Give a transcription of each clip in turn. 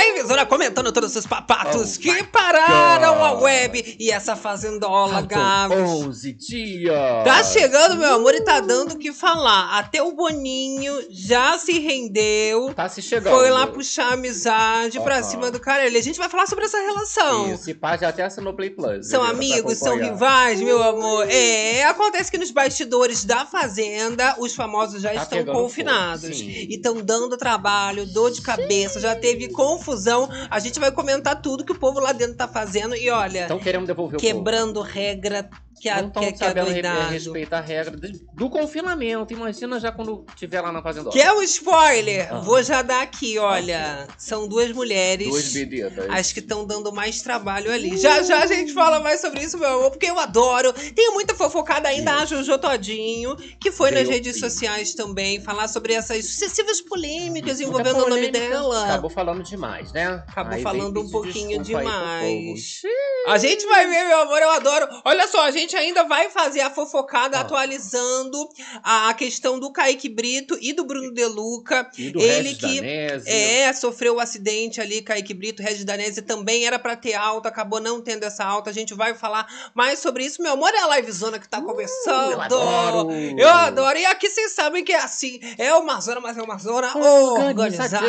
Tcharam! Mais comentando todos os papatos Oh que pararam God. a web e essa fazendola, Gabs. 11 dias. Tá chegando, meu amor, e tá dando o que falar. Até o Boninho já se rendeu. Tá se chegando. Foi lá puxar amizade pra Aham. cima do cara. A gente vai falar sobre essa relação. Isso, e pá, já até assinou Play Plus. São? Pra amigos, são rivais, meu amor. É, acontece que nos bastidores da Fazenda, os famosos já Tá estão confinados. sim. E estão dando trabalho, dor de cabeça, já teve confusão. A gente vai comentar tudo que o povo lá dentro tá fazendo. E olha, Estão querendo devolver o quebrando regra que a, Não que, estão que é sabendo doidado. respeitar a regra do, do confinamento. Imagina já quando tiver lá na fazenda. Quer um spoiler? Ah. Vou já dar aqui, olha. São duas mulheres. Duas bebidas. As que estão dando mais trabalho ali. Já já a gente fala mais sobre isso, meu amor, porque eu adoro. Tenho muita fofocada ainda, a Jojo Todinho, que foi nas redes filho. sociais também, falar sobre essas sucessivas polêmicas Muita envolvendo o nome polêmica. dela. Acabou falando demais, né? Acabou Aí falando um pouquinho demais. A gente vai ver, meu amor, eu adoro. Olha só, a gente ainda vai fazer a fofocada Ah. atualizando a questão do Kaique Brito e do Bruno Deluca. E do Ele Regis que Danese. É, sofreu o acidente ali, Kaique Brito, Regis Danese também era pra ter alta, acabou não tendo essa alta. A gente vai falar mais sobre isso. Meu amor, é a livezona que tá começando. eu adoro. Eu adoro. E aqui vocês sabem que é assim. É uma zona, mas é uma zona organizada.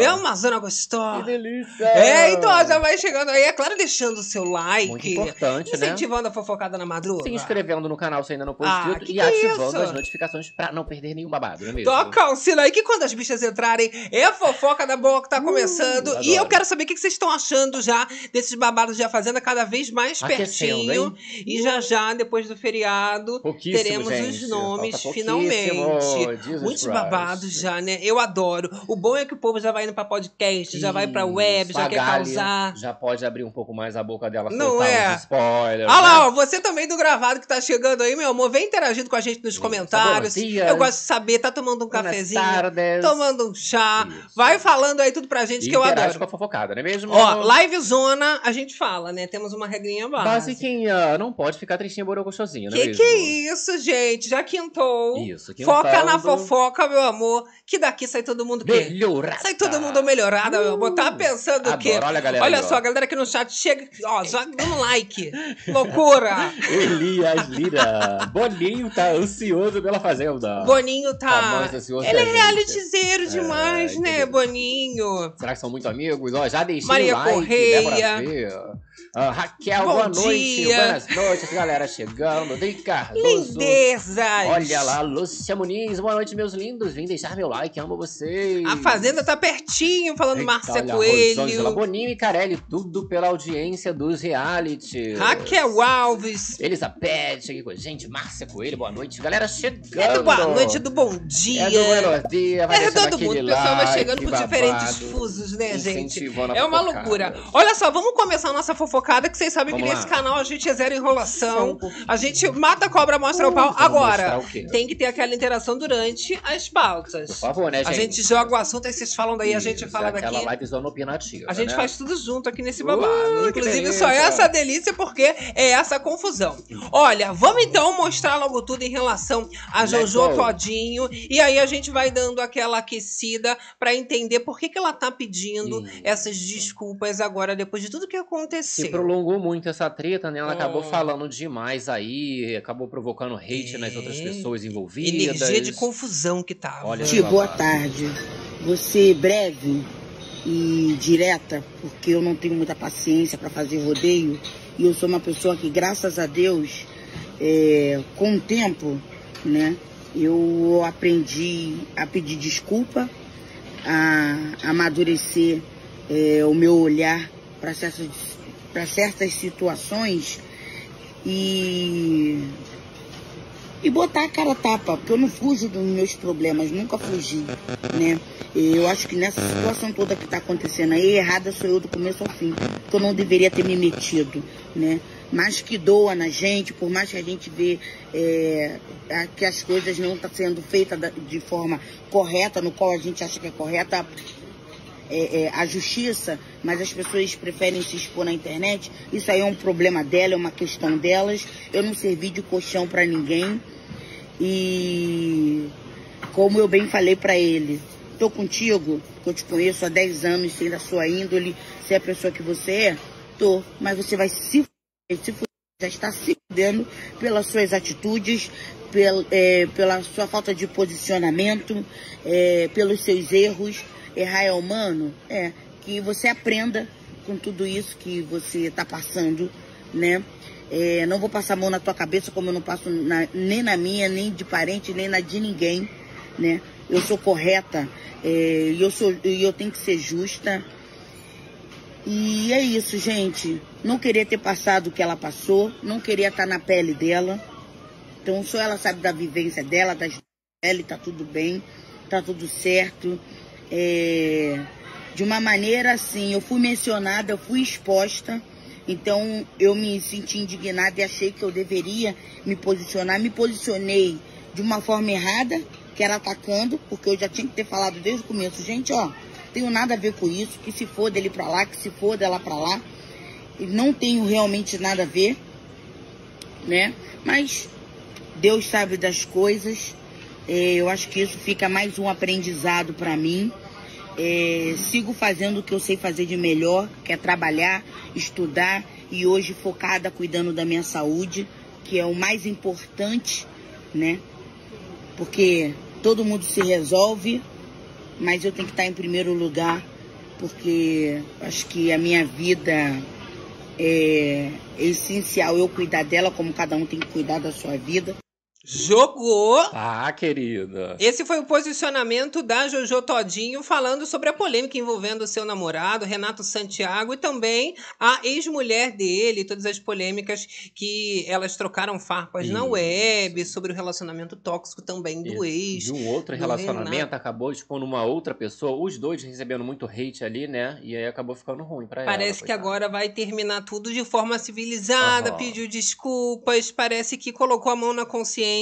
É uma zona Que gostosa. delícia. É, então ó, já vai chegando aí. É claro, deixando o seu like. Muito importante, né? Incentivando a fofocada na madruga. Se inscrevendo no canal se ainda não for Ah, e ativando isso? as notificações pra não perder nenhum babado, não é mesmo? Toca o sino aí que quando as bichas entrarem, é fofoca da boa que tá começando. adoro. e eu quero saber o que vocês estão achando já desses babados de A Fazenda cada vez mais Aquecendo, pertinho. hein? E já já, depois do feriado, teremos gente. os nomes, finalmente. Jesus Muitos Christ. babados já, né? Eu adoro. O bom é que o povo já vai indo pra podcast, já vai pra web, já quer causar. Já pode abrir um pouco mais a boca dela, Não é? uns spoilers. Ah lá, né? ó, você também do gravado que tá chegando aí, meu amor, vem interagindo com a gente nos comentários. Eu gosto de saber, tá tomando um cafezinho, tardes. tomando um chá. Isso. Vai falando aí tudo pra gente E que eu adoro. com a fofocada, não é mesmo? Ó, live zona, a gente fala, né? Temos uma regrinha básica. Basiquinha, não pode ficar tristinha, borocochosinha, não é Que mesmo? que é isso, gente? Já quintou. Isso, Foca quintando. na fofoca, meu amor. Que daqui sai todo mundo? Melhorada. Sai todo mundo melhorado, meu amor. Tá pensando o quê? Olha galera Olha só, a galera aqui no chat chega, ó, já dando like. Loucura. Elias Lira. Boninho tá ansioso pela fazenda. Boninho Tá Ele é realityzeiro demais, É, né? Boninho? Será que são muito amigos? Ó, já deixei Maria o like, Correia. Débora Fê. Ah, Raquel, Bom boa noite. dia. Buenas noites, galera chegando. Dei Cardoso. Lindezas. Olha lá, Lúcia Muniz. Boa noite, meus lindos. Vim deixar meu like, amo vocês. A Fazenda tá pertinho, falando Eita, Márcia olha, Rosângela, Coelho. Boninho e Carelli, tudo pela audiência dos reality. Raquel Alves. Elizabeth aqui com a gente, Márcia Coelho, boa noite. Galera chegando. É do boa noite, é do bom dia. É do buenos dias, vai É todo mundo, o pessoal vai chegando por babado, diferentes fusos, né, gente? É uma loucura. Olha só, vamos começar a nossa fofocada, que vocês sabem Vamos que lá. nesse canal a gente é zero enrolação. Um A gente mata a cobra, mostra o pau. Agora, o tem que ter aquela interação durante as Por pautas. favor, né, gente? A gente joga o assunto, aí vocês falam daí, a gente Isso, fala é Aquela daqui. live zona opinativa, A gente né? faz tudo junto aqui nesse Uh, babado. que Inclusive, só é essa delícia porque é essa confusão. Olha, vamos então mostrar logo tudo em relação a Jojo. Todinho. E aí a gente vai dando aquela aquecida pra entender por que, que ela tá pedindo Isso. essas desculpas agora, depois de tudo que Se prolongou muito essa treta, né? Ela acabou falando demais aí, acabou provocando hate nas outras É. pessoas envolvidas. Energia de confusão que tava. Olha Ti, boa tarde. Você breve e direta, porque eu não tenho muita paciência para fazer rodeio e eu sou uma pessoa que, graças a Deus, é, com o tempo, né, eu aprendi a pedir desculpa, a amadurecer é, o meu olhar para certas, pra certas situações e e botar a cara tapa, porque eu não fujo dos meus problemas, nunca fugi, né? Eu acho que nessa situação toda que tá acontecendo aí, errada sou eu do começo ao fim, que eu não deveria ter me metido, né? Mas que doa na gente, por mais que a gente vê é, que as coisas não estão sendo feitas de forma correta, no qual a gente acha que é correta, é, é, a justiça, mas as pessoas preferem se expor na internet. Isso aí é um problema dela, é uma questão delas. Eu não servi de colchão para ninguém. E como eu bem falei para ele, tô contigo, eu te conheço há 10 anos, sei da sua índole, sei a pessoa que você é, tô, mas você vai se fuder, se fuder, já está se fudendo pelas suas atitudes, pel, é, pela sua falta de posicionamento, é, pelos seus erros. Errar é humano? É. Que você aprenda com tudo isso que você está passando, né? É, não vou passar a mão na tua cabeça como eu não passo na, nem na minha, nem de parente, nem na de ninguém, né? Eu sou correta é, e eu, sou, eu tenho que ser justa. E é isso, gente. Não queria ter passado o que ela passou, não queria estar na pele dela. Então só ela sabe da vivência dela, das dela, tá tudo bem, tá tudo certo. É, de uma maneira assim, eu fui mencionada, eu fui exposta, então eu me senti indignada e achei que eu deveria me posicionar. Me posicionei de uma forma errada, que era atacando, porque eu já tinha que ter falado desde o começo, gente, ó, tenho nada a ver com isso, que se for dele para lá, que se for dela para lá. Não tenho realmente nada a ver, né? Mas Deus sabe das coisas. É, eu acho que isso fica mais um aprendizado para mim. É, sigo fazendo o que eu sei fazer de melhor, que é trabalhar, estudar e hoje focada cuidando da minha saúde, que é o mais importante, né? Porque todo mundo se resolve, mas eu tenho que estar em primeiro lugar, porque acho que a minha vida é, é essencial eu cuidar dela, como cada um tem que cuidar da sua vida. Jogou! Ah, querida. Esse foi o posicionamento da Jojo Todinho falando sobre a polêmica envolvendo o seu namorado, Renato Santiago, e também a ex-mulher dele, todas as polêmicas que elas trocaram farpas Isso. na web, sobre o relacionamento tóxico também do ex. De um outro relacionamento, Renato. acabou expondo uma outra pessoa, os dois recebendo muito hate ali, né? E aí acabou ficando ruim pra ela. Parece que agora vai terminar tudo de forma civilizada, uhum. pediu desculpas, parece que colocou a mão na consciência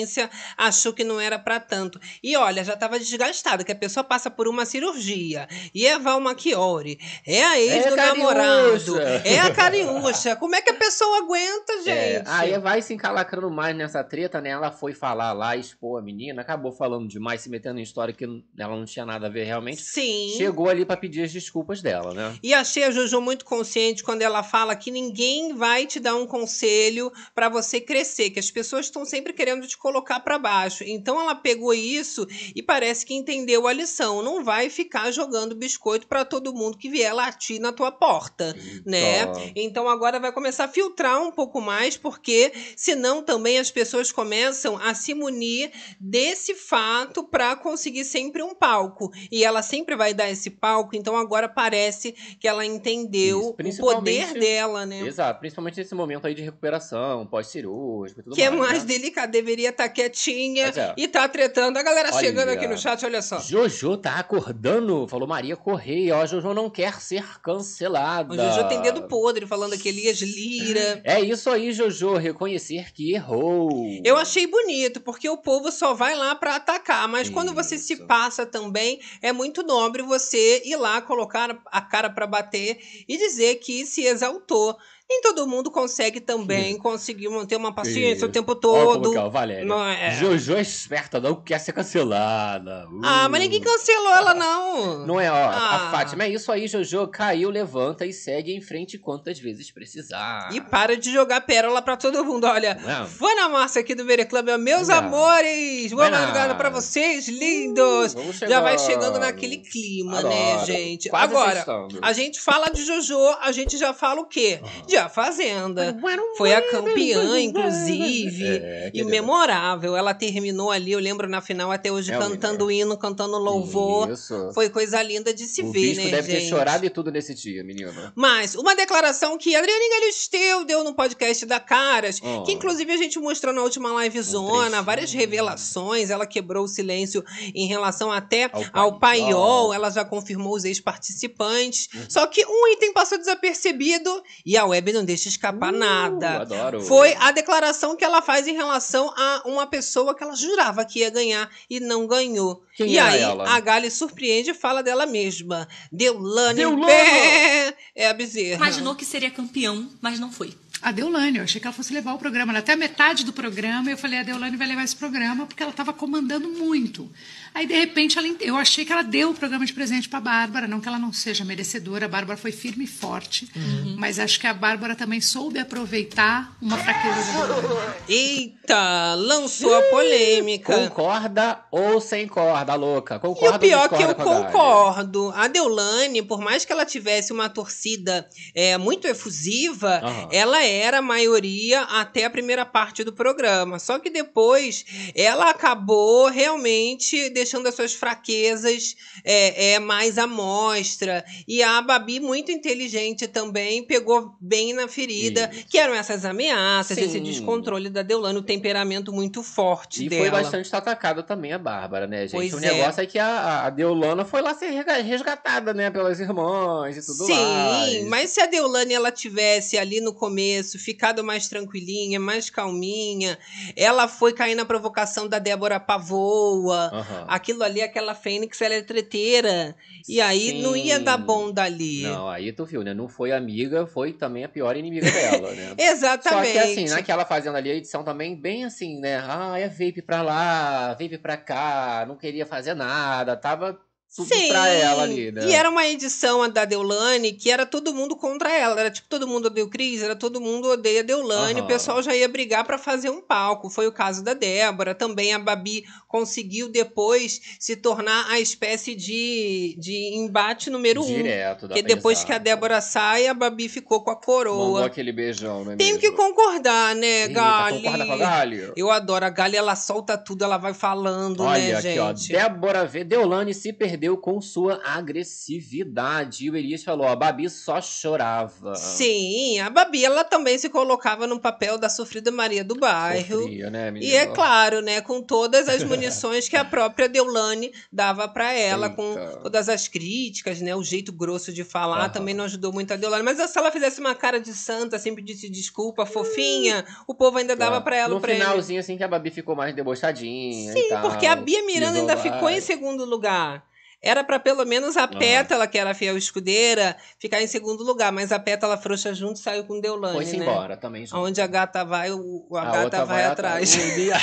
achou que não era para tanto. E olha, já estava desgastada, que a pessoa passa por uma cirurgia. E é Val Machiori, é a ex é do namorado, é a cariúcha. Como é que a pessoa aguenta, gente? É, aí vai se encalacrando mais nessa treta, né? Ela foi falar lá, expor a menina, acabou falando demais, se metendo em história que ela não tinha nada a ver realmente. Sim. Chegou ali para pedir as desculpas dela, né? E achei a Jojo muito consciente quando ela fala que ninguém vai te dar um conselho para você crescer, que as pessoas estão sempre querendo te colocar para baixo. Então ela pegou isso e parece que entendeu a lição. Não vai ficar jogando biscoito para todo mundo que vier latir na tua porta, né? Então agora vai começar a filtrar um pouco mais, porque senão também as pessoas começam a se munir desse fato para conseguir sempre um palco. E ela sempre vai dar esse palco, então agora parece que ela entendeu o poder dela, né? Exato, principalmente nesse momento aí de recuperação, pós-cirúrgico e tudo que mais. Que é mais né? delicado, deveria tá quietinha é. e tá tretando. A galera olha, chegando aqui no chat, olha só. Jojo tá acordando, falou Maria Correia. Ó, Jojo não quer ser cancelada. O Jojo tem dedo podre, falando aqui Elias Lira. É isso aí, Jojo, reconhecer que errou. Eu achei bonito, porque o povo só vai lá para atacar, mas isso. quando você se passa também, é muito nobre você ir lá colocar a cara para bater e dizer que se exaltou. Nem todo mundo consegue também conseguir manter uma paciência o tempo todo. Olha como é, Não é. Jojo é esperta, não quer ser cancelada. Uh. Ah, mas ninguém cancelou ela, não. Não é, ó. Ah. A Fátima, é isso aí, Jojo. Caiu, levanta e segue em frente quantas vezes precisar. E para de jogar pérola pra todo mundo. Olha, é. foi na massa aqui do Mere Club, meus não. amores. Boa madrugada pra vocês, lindos. Uh, Já vai chegando naquele clima, né, Adoro. né, gente? Quase Agora, a gente fala de Jojo, a gente já fala o quê? De a Fazenda. Foi a campeã, inclusive. É, e memorável. Ela terminou ali, eu lembro na final até hoje, é cantando hino, cantando louvor. Isso. Foi coisa linda de se o ver, né, deve gente? ter chorado e tudo nesse dia, menina. Mas, uma declaração que a Adriane Galisteu deu no podcast da Caras, oh. que inclusive a gente mostrou na última live zona, um várias revelações. Ela quebrou o silêncio em relação até ao, ao paiol. Ela já confirmou os ex-participantes. Uhum. Só que um item passou desapercebido e a web não deixa escapar uh, nada. Adoro. Foi a declaração que ela faz em relação a uma pessoa que ela jurava que ia ganhar e não ganhou. Quem e aí ela? a Gali surpreende e fala dela mesma. Deulane, Deulane. Pé. é a bezerra. Imaginou que seria campeão, mas não foi. A Deolane, eu achei que ela fosse levar o programa. Até a metade do programa, eu falei, a Deolane vai levar esse programa, porque ela estava comandando muito. Aí, de repente, ela, eu achei que ela deu o programa de presente para a Bárbara. Não que ela não seja merecedora, a Bárbara foi firme e forte. Uhum. Mas acho que a Bárbara também soube aproveitar uma fraqueza da. Eita, lançou a polêmica. Concorda ou sem corda, louca? Concorda e o pior que eu concordo. A Deolane, por mais que ela tivesse uma torcida é, muito efusiva, uhum. ela era a maioria até a primeira parte do programa. Só que depois ela acabou realmente deixando as suas fraquezas é, é, mais à mostra. E a Babi, muito inteligente também, pegou bem na ferida, Isso. que eram essas ameaças, Sim. esse descontrole da Deolane, o temperamento muito forte e dela. E foi bastante atacada também a Bárbara, né, gente? Pois o é. negócio é que a, a Deolana foi lá ser resgatada, né, pelas irmãs e tudo Sim, mais. Sim, mas se a Deolane ela tivesse ali no começo ficado mais tranquilinha, mais calminha, ela foi cair na provocação da Débora Pavoa. Uhum aquilo ali, aquela fênix, ela é treteira. E aí Sim. não ia dar bom dali. Não, aí tu viu, né? Não foi amiga, foi também a pior inimiga dela, né? Exatamente. Só que assim, naquela fazendo ali a edição também, bem assim, né? Ah, é vape pra lá, vape pra cá, não queria fazer nada, tava tudo Sim. pra ela ali, né? E era uma edição da Deulane que era todo mundo contra ela. Era tipo, todo mundo odeia o Cris, era todo mundo odeia a Deulane. Uhum. O pessoal já ia brigar para fazer um palco. Foi o caso da Débora. Também a Babi conseguiu depois se tornar a espécie de, de embate número um. Direto. Porque depois que a Débora sai, a Babi ficou com a coroa. Mandou aquele beijão, né? Tenho que concordar, né, Eita, Gali? Concorda com a Gali? Eu adoro. A Gali, ela solta tudo, ela vai falando, Olha, né, aqui, gente? Ó, Débora vê Deulane se perdeu perdeu com sua agressividade. E o Elias falou: a Babi só chorava. Sim, a Babi ela também se colocava no papel da sofrida Maria do bairro. Sofria, né, e é claro, né, com todas as munições que a própria Deulane dava para ela, Eita. com todas as críticas, né, o jeito grosso de falar uhum. também não ajudou muito a Deulane. Mas se ela fizesse uma cara de santa, sempre disse desculpa, fofinha, o povo ainda dava para ela no finalzinho, assim, que a Babi ficou mais debochadinha. Sim, porque a Bia Miranda ainda ficou em segundo lugar. Era para pelo menos a. Pétala, que era a fiel escudeira, ficar em segundo lugar, mas a Pétala frouxa junto saiu com Deolane, Foi-se né? embora também. Junto. Onde a gata vai, o, a, a gata vai, vai atrás. atrás.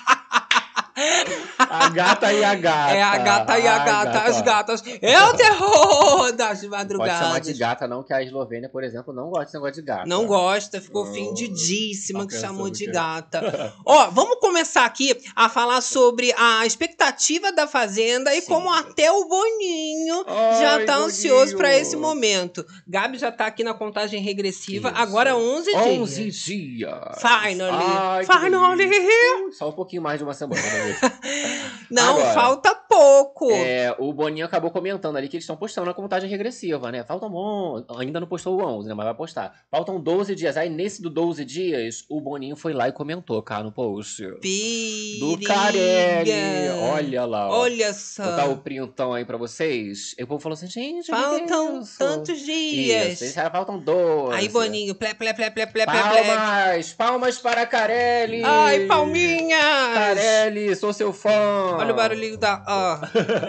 A gata e a gata. É a gata e a, gata, gata, as gatas. É o terror das madrugadas. Pode chamar de gata, não, que a Eslovênia, por exemplo, não gosta desse negócio de gata. Não gosta, ficou oh, que chamou de gata. Ó, vamos começar aqui a falar sobre a expectativa da Fazenda e Sim. como até o Boninho Ai, já tá ansioso para esse momento. Gabi já tá aqui na contagem regressiva, Isso. agora 11 dias. 11 dias. Finally. Ai, Finally. Só um pouquinho mais de uma semana. Né? Não, Agora, falta pouco. É, o Boninho acabou comentando ali que eles estão postando a contagem regressiva, né? Faltam bom, ainda não postou o 11, né? Mas vai postar. Faltam 12 dias. Aí nesse do 12 dias, o Boninho foi lá e comentou, cá no post. Periga. Do Carelli. Olha lá. Ó. Olha só. Vou dar o printão aí pra vocês. E o povo falou assim, gente, Faltam tantos dias. Isso, faltam 12. Aí, Boninho, plé, plé, plé, plé, plé, Palmas, palmas para Carelli. Ai, palminhas. Carelli, sou seu fã. Olha o barulhinho da.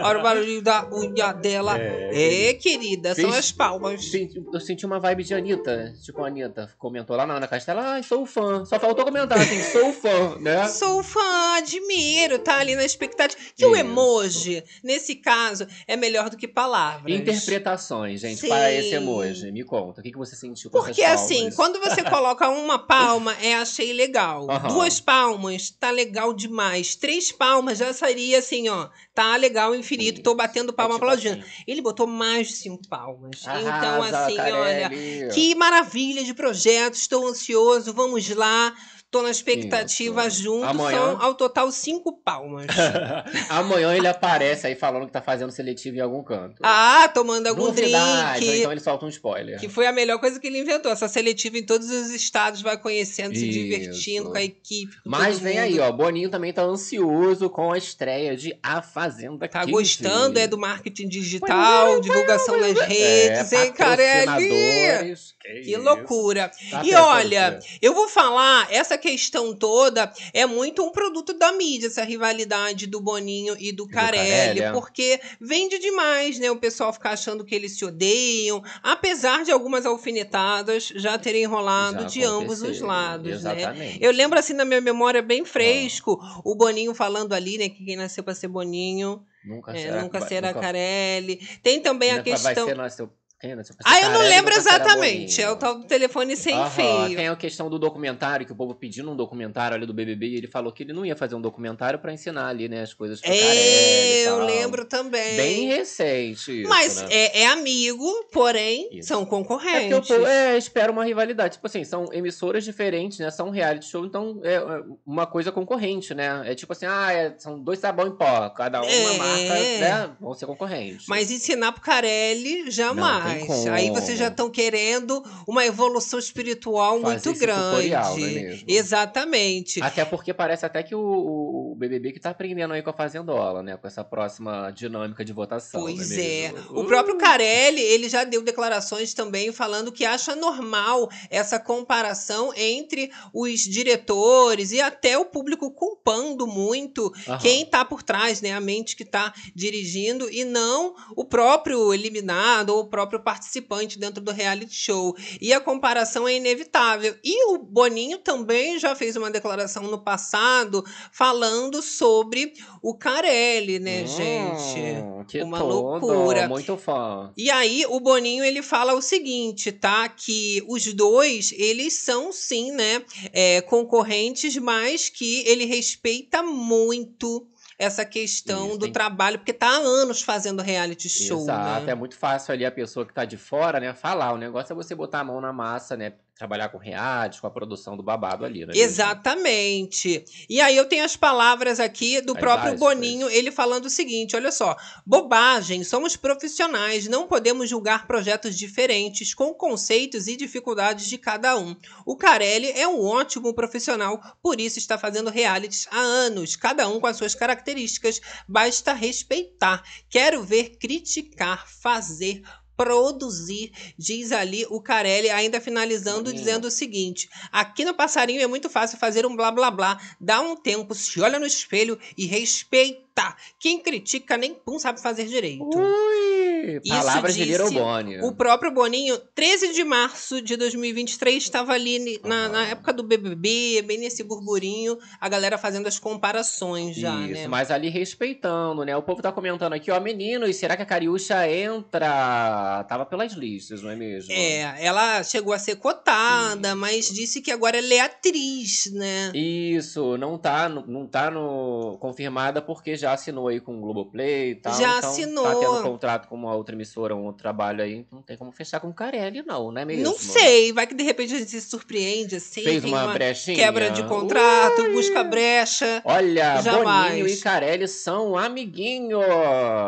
Olha o barulhinho da unha dela. É, é querida, são as palmas. Eu senti uma vibe de Anitta. Tipo, a Anitta comentou lá na Ana Castela. Ah, sou fã. Só faltou comentar assim, sou fã, né? Sou fã, admiro, tá ali na expectativa. Que Isso. o emoji, nesse caso, é melhor do que palavras. Interpretações, gente, Sim. para esse emoji. Me conta, o que, que você sentiu com Porque assim, quando você coloca uma palma, é achei legal. Uhum. Duas palmas, tá legal demais. Três palmas já seria assim, ó. Tá legal, infinito, tô batendo palma é tipo aplaudindo. Assim. Ele botou mais de cinco palmas. Arrasa, então, assim, Carelli. olha, que maravilha de projeto, estou ansioso, vamos lá. Tô na expectativa Isso. junto, Amanhã... são ao total cinco palmas. Amanhã ele aparece aí falando que tá fazendo seletivo em algum canto. Ah, tomando algum Novidade, drink. Então ele solta um spoiler. Que foi a melhor coisa que ele inventou. Essa seletiva em todos os estados, vai conhecendo, Isso. se divertindo com a equipe. Com Mas vem mundo. aí, ó. Boninho também tá ansioso com a estreia de A Fazenda Tá gostando, é do marketing digital, divulgação nas redes, é, hein, Carelli? Que, que loucura. Tá e olha, eu vou falar, essa questão toda é muito um produto da mídia, essa rivalidade do Boninho e do Carelli, Carelli, é. porque vende demais, né? O pessoal ficar achando que eles se odeiam, apesar de algumas alfinetadas já terem rolado Já de ambos os lados, né? Exatamente. Eu lembro assim na minha memória bem fresco, o Boninho falando ali, né, que quem nasceu para ser Boninho, Nunca é, será, nunca será nunca- Carelli. Tem também a questão Vai ser, nasceu, pra ser Ah, eu não lembro exatamente. É o tal do telefone sem Aham, fio. Tem a questão do documentário, que o povo pedindo um documentário ali do BBB e ele falou que ele não ia fazer um documentário pra ensinar ali, né, as coisas pro É, eu lembro também. Bem recente isso, Mas né? é, é amigo, porém Isso. são É concorrentes. povo é, espera uma rivalidade. Tipo assim, são emissoras diferentes, né? São reality show, então é é uma coisa concorrente, né? É tipo assim, ah, é- são dois sabão em pó, cada uma É. marca, né? Vão ser concorrentes. Mas ensinar pro Carelli, jamais. Como. Aí vocês já estão querendo uma evolução espiritual Fazer muito grande. não é mesmo? Exatamente. Até porque parece até que o, o- BBB que tá aprendendo aí com a Fazendola, né? Com essa próxima dinâmica de votação. Pois não é. é. O próprio Carelli, ele já deu declarações também falando que acha normal essa comparação entre os diretores e até o público culpando muito Aham. quem tá por trás, né? A mente que tá dirigindo e não o próprio eliminado ou o próprio participante dentro do reality show. E a comparação é inevitável. E o Boninho também já fez uma declaração no passado falando sobre o Carelli, né, gente? Hum, que Uma tudo, loucura. Muito fã. E aí o Boninho ele fala o seguinte, tá? Que os dois eles são sim, né, é, concorrentes, mas que ele respeita muito essa questão Isso, do tem- trabalho, porque tá há anos fazendo reality show, Exato, né? é muito fácil ali a pessoa que tá de fora, né, falar. O negócio é você botar a mão na massa, né, trabalhar com reality, com a produção do babado ali, né? Exatamente. E aí eu tenho as palavras aqui do As próprio. Boninho, ele falando o seguinte: olha só, bobagem, somos profissionais, não podemos julgar projetos diferentes com conceitos e dificuldades de cada um. O Carelli é um ótimo profissional, por isso está fazendo realities há anos, cada um com as suas características. Basta respeitar. Quero ver criticar, fazer produzir, diz ali o Carelli, ainda finalizando, Boninho. dizendo o seguinte: aqui no Passarinho é muito fácil fazer um blá blá blá, dá um tempo, se olha no espelho e respeita. Quem critica nem pum sabe fazer direito. Ui, Isso palavras de Little Bonnie. O próprio Boninho, 13 de março de 2023, estava ali na, Aham. na época do BBB, bem nesse burburinho, a galera fazendo as comparações já, Isso, né? mas ali respeitando, né? O povo tá comentando aqui, ó, meninos, será que a Cariúcha entra? Tava pelas listas, não é mesmo? É, ela chegou a ser cotada, mas disse que agora ela é atriz, né? Isso, não tá, não tá no, confirmada porque já assinou aí com o Globoplay e tal. Já então assinou. Tá tendo contrato com uma outra emissora, um outro trabalho aí, então não tem como fechar com o Carelli, não, não é mesmo? Não sei, vai que de repente a gente se surpreende assim, Fez uma, uma brechinha. quebra de contrato, Ui! busca brecha. Olha, Jamais. Boninho e Carelli são amiguinhos.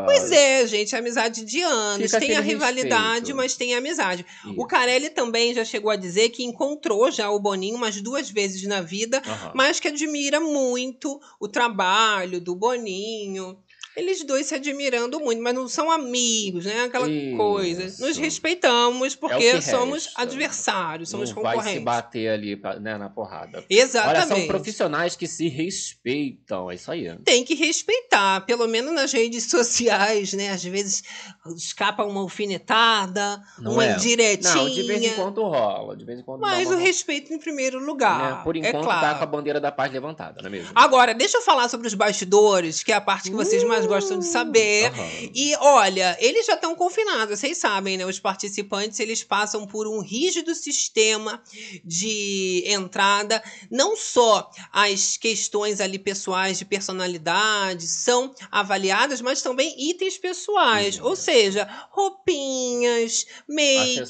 Pois é, gente, amizade de anos. Fica tem a rivalidade, respeito. mas tem a amizade. Isso. O Carelli também já chegou a dizer que encontrou já o Boninho umas duas vezes na vida, Aham. mas que admira muito o trabalho do Boninho. Eles dois se admirando muito, mas não são amigos, né? Aquela Isso. coisa. Nos respeitamos porque que somos resta. adversários, somos não vai se concorrentes. bater ali pra- né, na porrada. Olha, Exatamente. são profissionais que se respeitam. É isso aí. Tem que respeitar, pelo menos nas redes sociais, né? Às vezes escapa uma alfinetada, Não uma é? indiretinha. Não, de vez em quando rola. De vez em quando Mas o respeito em primeiro lugar. né, Por é enquanto claro. tá com a bandeira da paz levantada, não é mesmo? Agora, deixa eu falar sobre os bastidores, que é a parte que vocês mais gostam de saber. Aham. E olha, eles já estão confinados, vocês sabem, né? Os participantes eles passam por um rígido sistema de entrada. Não só as questões ali pessoais de personalidade são avaliadas, mas também itens pessoais. Sim. Ou seja, roupinhas, make,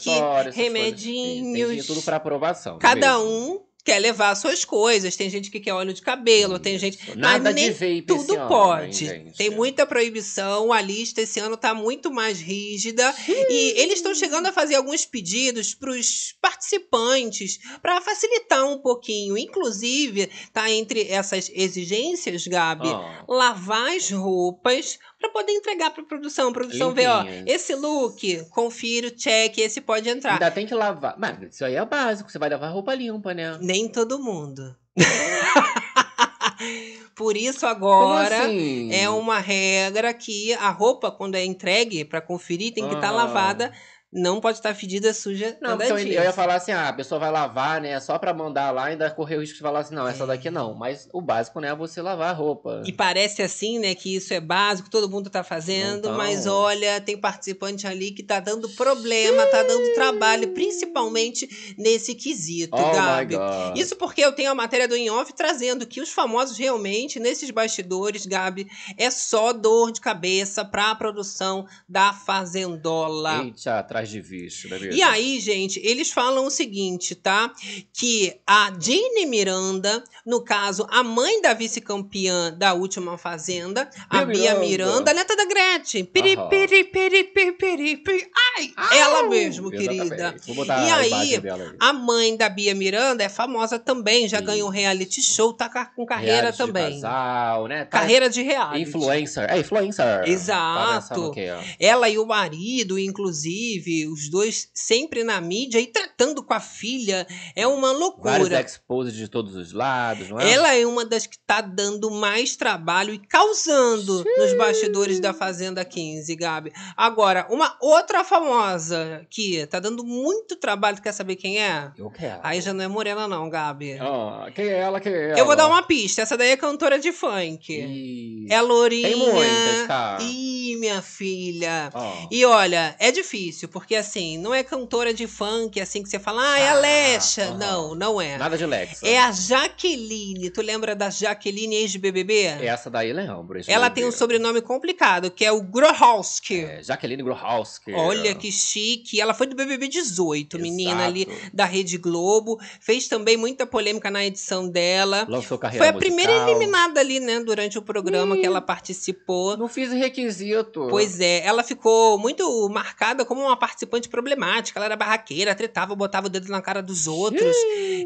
remedinhos. Tudo pra aprovação. não é Cada mesmo? um quer levar suas coisas. Tem gente que quer óleo de cabelo, tem gente. Isso. Nada mas de nem vape tudo ano, pode. Tem muita proibição. A lista esse ano tá muito mais rígida. E eles estão chegando a fazer alguns pedidos para os participantes para facilitar um pouquinho. Inclusive, tá entre essas exigências, Gabi. Ah, Lavar as roupas para poder entregar para produção. A produção vê, ó, esse look, confira o check, esse pode entrar. Ainda tem que lavar. Mas isso aí é básico. Você vai lavar roupa limpa, né? Nem todo mundo. Por isso agora assim? é uma regra que a roupa, quando é entregue para conferir, tem que estar Ah. lavada, não pode estar fedida, suja, Não, então eu ia falar assim, ah, a pessoa vai lavar, né? Só pra mandar lá ainda correr o risco de falar assim, não, essa daqui não. Mas o básico, né, é você lavar a roupa. E parece assim, né, que isso é básico, todo mundo tá fazendo, Então. mas olha, tem participante ali que tá dando problema, tá dando trabalho, principalmente nesse quesito, Oh Gabi. Isso porque eu tenho a matéria do In-Off trazendo que os famosos realmente, nesses bastidores, Gabi, é só dor de cabeça pra produção da Fazendola. Eita, atrás de bicho, né mesmo? E aí, gente, eles falam o seguinte, tá? Que a Jane Miranda, no caso, a mãe da vice-campeã da última Fazenda, a Bia Bia Miranda. Miranda, neta da Gretchen. Piri, Aham. piri, piri, piri, piri, piri. Ai, ela mesmo, Exatamente. querida. Vou botar E a aí, imagem dela aí. A mãe da Bia Miranda é famosa também, já Sim. ganhou reality show, tá ca- com carreira Reality de também. casal, né? Tá- Carreira de reality. Influencer. É, influencer. Exato. Tá pensando o quê, ó? Ela e o marido, inclusive, os dois sempre na mídia e tratando com a filha. É uma Vários loucura. exposes de todos os lados, não é? Ela é uma das que tá dando mais trabalho e causando nos bastidores da Fazenda 15, Gabi. Agora, uma outra famosa que tá dando muito trabalho, tu quer saber quem é? Eu quero. Aí já não é morena não, Gabi. Ah, quem é ela? Quem é ela? Eu vou dar uma pista, essa daí é cantora de funk. Ih, É lourinha. Tem muitas, tá? Ih, minha filha. ó. E olha, é difícil, porque assim, não é cantora de funk, assim que você fala, ah, é a Ah, Lecha. aham. Não, não é. Nada de Lex. É a Jaqueline. Tu lembra da Jaqueline, ex-BBB? Essa daí lembro. Ela tem um sobrenome complicado, que é o Grohowski. É, Jaqueline Grohowski. Olha que chique. Ela foi do BBB 18, menina ali Exato. da Rede Globo. Fez também muita polêmica na edição dela. Lançou carreira Foi a primeira musical. eliminada ali, né, durante o programa que ela participou. Não fiz requisito. Pois é, ela ficou muito marcada como uma participante problemática. Ela era barraqueira, tretava, botava o dedo na cara dos outros.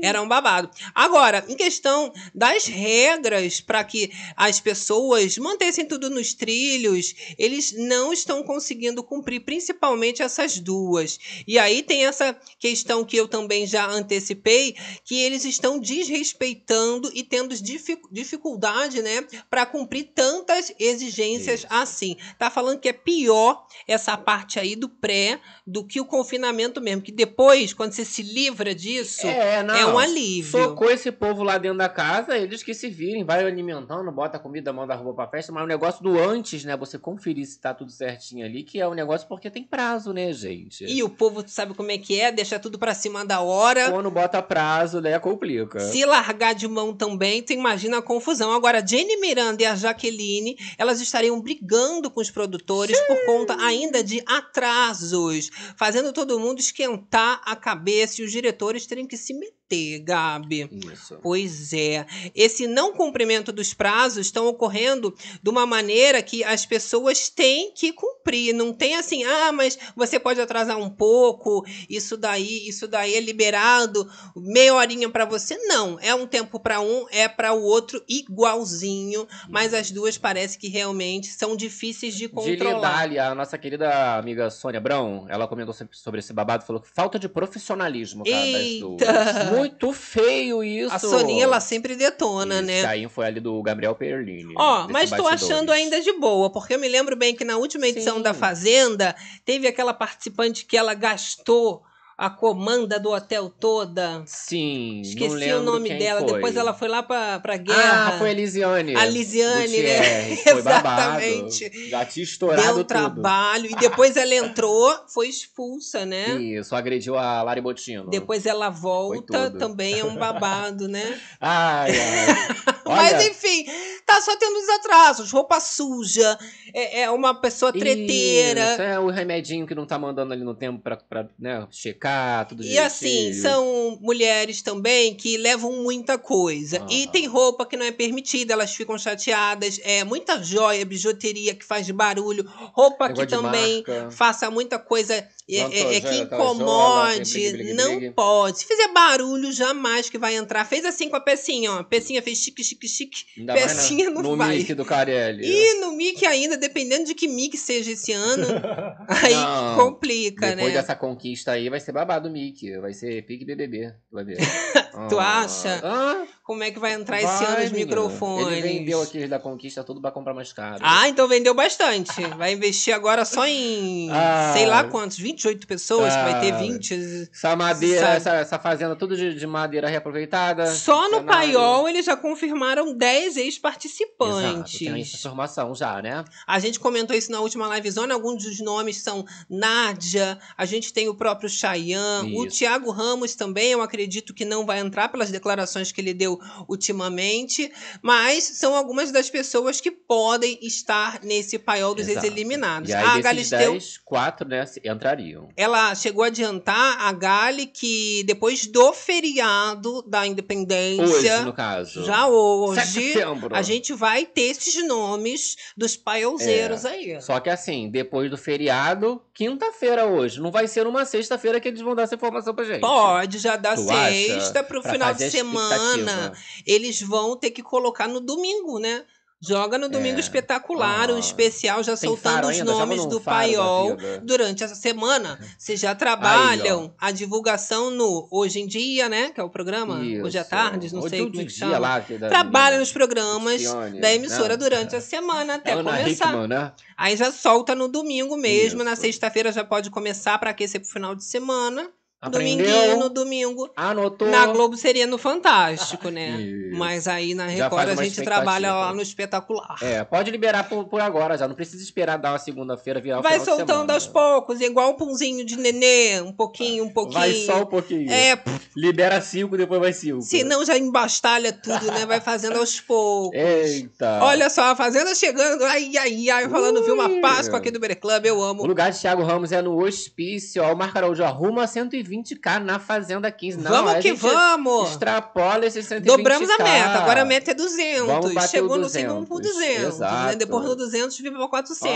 Era um babado. Agora, em questão das regras para que as pessoas mantessem tudo nos trilhos, eles não estão conseguindo cumprir, principalmente essas duas. E aí tem essa questão que eu também já antecipei, que eles estão desrespeitando e tendo dific- dificuldade, né, para cumprir tantas exigências Isso. assim. Tá falando que é pior essa parte aí do pré do que o confinamento mesmo, que depois, quando você se livra disso, É, não. é um alívio. Socou esse povo lá dentro da casa, eles que se virem, vai alimentando, bota comida, manda roupa pra festa, mas o negócio do antes, né? Você conferir se tá tudo certinho ali, que é o negócio porque tem prazo, né, gente? E o povo, sabe como é que é? Deixa tudo pra cima da hora. Quando bota prazo, né, complica. Se largar de mão também, tu imagina a confusão. Agora, Jenny Miranda e a Jaqueline, elas estariam brigando com os produtores por conta ainda de atrasos, fazendo todo mundo esquentar a cabeça e os diretores terem que se meter, Gabi. Isso. Pois é. Esse não cumprimento dos prazos estão ocorrendo de uma maneira que as pessoas têm que cumprir. Não tem assim, ah, mas você pode atrasar um pouco, isso daí, isso daí é liberado, meia horinha para você. Não, é um tempo para um, é para o outro igualzinho, mas as duas parece que realmente são difíceis de De controlar. lidar ali, a nossa querida amiga Sônia Brown, ela comentou sobre- esse babado, falou que falta de profissionalismo, cara, das Eita! duas. Muito feio isso. A Soninha, ela sempre detona, Isso, né? que aí foi ali do Gabriel Perlini. Ó, mas tô bastidores. achando ainda de boa, porque eu me lembro bem que na última edição Sim. da Fazenda teve aquela participante que ela gastou a comanda do hotel toda. Sim, Esqueci o nome dela. foi. Depois ela foi lá pra, pra guerra. Ah, foi a Lisiane. A Lisiane, né? Foi babado. Exatamente. Já tinha estourado Deu tudo. trabalho. E depois ela entrou, foi expulsa, né? Isso, agrediu a Lari Botino. Depois ela volta, também é um babado, né? Ai, ai. Mas Olha, enfim, tá só tendo os atrasos, roupa suja, é, é uma pessoa treteira. Isso, é o remedinho que não tá mandando ali no tempo pra, pra né, checar, tudo E assim, são mulheres também que levam muita coisa. E Ah. tem roupa que não é permitida, elas ficam chateadas. É muita joia, bijuteria que faz barulho. Roupa Negócio que também marca. faça muita coisa é, é- é joia, que joia, incomode. bligue, não pode. Se fizer barulho, jamais que vai entrar. Fez assim com a pecinha, ó. A pecinha fez chique, chique, chique. Ainda pecinha na, não no vai. Mickey do Carelli. E no Mickey ainda, dependendo de que Mickey seja esse ano, aí Não, complica, Depois né? dessa conquista aí, vai ser babado Mickey. Vai ser pique BBB. tu Vai ver. Tu Ah. acha? Ah, Como é que vai entrar esse vai, ano os menina. microfones? Ele vendeu aqueles da Conquista tudo pra comprar mais caro. Ah, então vendeu bastante. Vai investir agora só em Ah. sei lá quantos, 28 pessoas, que vai ter Ah. 20. Essa madeira, essa, essa fazenda tudo de, de madeira reaproveitada. Só no. Paiol eles já confirmaram 10 Exato, tem ex-participantes. essa informação já, né? A gente comentou isso na última livezona, alguns dos nomes são Nádia, a gente tem o próprio Chayanne, o. Thiago Ramos também, eu acredito que não vai entrar pelas declarações que ele deu ultimamente, mas são algumas das pessoas que podem estar nesse paiol dos Exato. ex-eliminados. E aí, A Galisteu 10, quatro, né, entrariam. ela chegou a adiantar a Gali que depois do feriado da independência, Hoje, no caso. já 7 de hoje, setembro. a gente vai ter esses nomes dos paiolzeiros aí. Só que assim, depois do feriado, quinta-feira hoje. Não vai ser uma sexta-feira que eles vão dar essa informação pra gente. Pode já dar Tu acha? Pro final de semana. Eles vão ter que colocar no domingo, né? Joga no domingo É. espetacular, um Ah. especial já soltando os ainda? Nomes do paiol durante essa semana. Vocês já trabalham a divulgação no Hoje em Dia, né? Que é o programa Hoje à Isso. Tarde, não Hoje sei é o como é que chama. lá, que Trabalha nos programas Cristiane, da emissora né? durante a semana até Ana começar. Hickman, né? Aí já solta no domingo mesmo, na Isso. sexta-feira já pode começar para aquecer pro final de semana. Aprendeu? Dominguinho no domingo. Anotou. Na Globo seria no Fantástico, né? Isso. Mas aí na Já Record a gente trabalha lá no espetacular. É, pode liberar por, por agora já. Não precisa esperar dar uma segunda-feira virar o Vai soltando semana. aos poucos, igual um punzinho de nenê, um pouquinho, um pouquinho. Vai só um pouquinho. É, Libera cinco, depois vai cinco. senão já embastalha tudo, né? Vai fazendo aos poucos. Eita. Olha só, a Fazenda chegando, ai, ai, ai, falando, viu uma. Páscoa aqui do Bere Club, eu O amo. lugar de Thiago Ramos é no hospício. Ó, o Marco Araújo arruma 120k na Fazenda 15. Não, vamos que vamos! Extrapola esses 120k. Dobramos a meta, agora a meta é 200. Vamos bater Chegou o no segundo por 200. Exato. Né? Depois do 200, vive pra 400.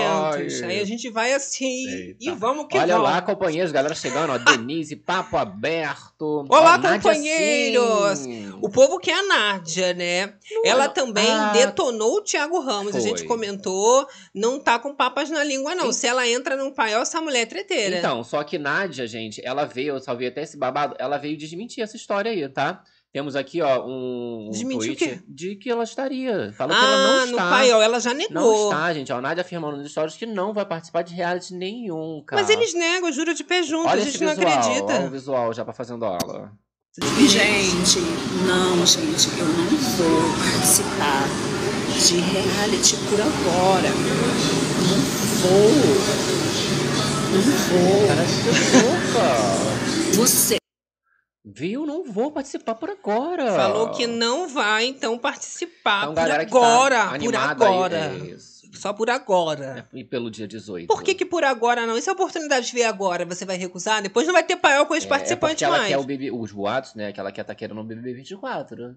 Ai. Aí a gente vai assim Eita. e vamos que Olha vamos. lá, companheiros, galera chegando, ó. Denise, papo aberto. Olá, companheiros. sim. O povo quer a Nádia, né? Ela não- também Ah, detonou o Thiago Ramos. A gente foi. comentou, não tá com papas na língua, não. Se ela entra num paiol, essa mulher é treteira. Então, só que Nádia, gente, ela veio, vi até esse babado, ela veio desmentir essa história aí, tá? Temos aqui, ó, um, um tweet quê? de que ela estaria. Falou que ela ah, não no está. paiol, ela já Não negou. está, gente. A Nádia afirmando nos stories que não vai participar de reality nenhum, cara. Mas eles negam, juro de pé junto. Olha a gente esse não visual, acredita. Olha o visual já pra fazendo aula. Gente, não, gente, eu não vou participar de reality por agora. Não vou. Não Cara, que louca. Você Viu? Não vou participar por agora. Falou que não vai, então, participar Então, por galera que agora. tá por aí, agora. é. Só por agora. E pelo dia 18. Por que, que por agora não? E se a oportunidade vier agora, você vai recusar? Depois não vai ter paiol com os É, participantes é porque ela mais. quer o BB, os boatos, né? Que ela quer estar querendo o BBB 24.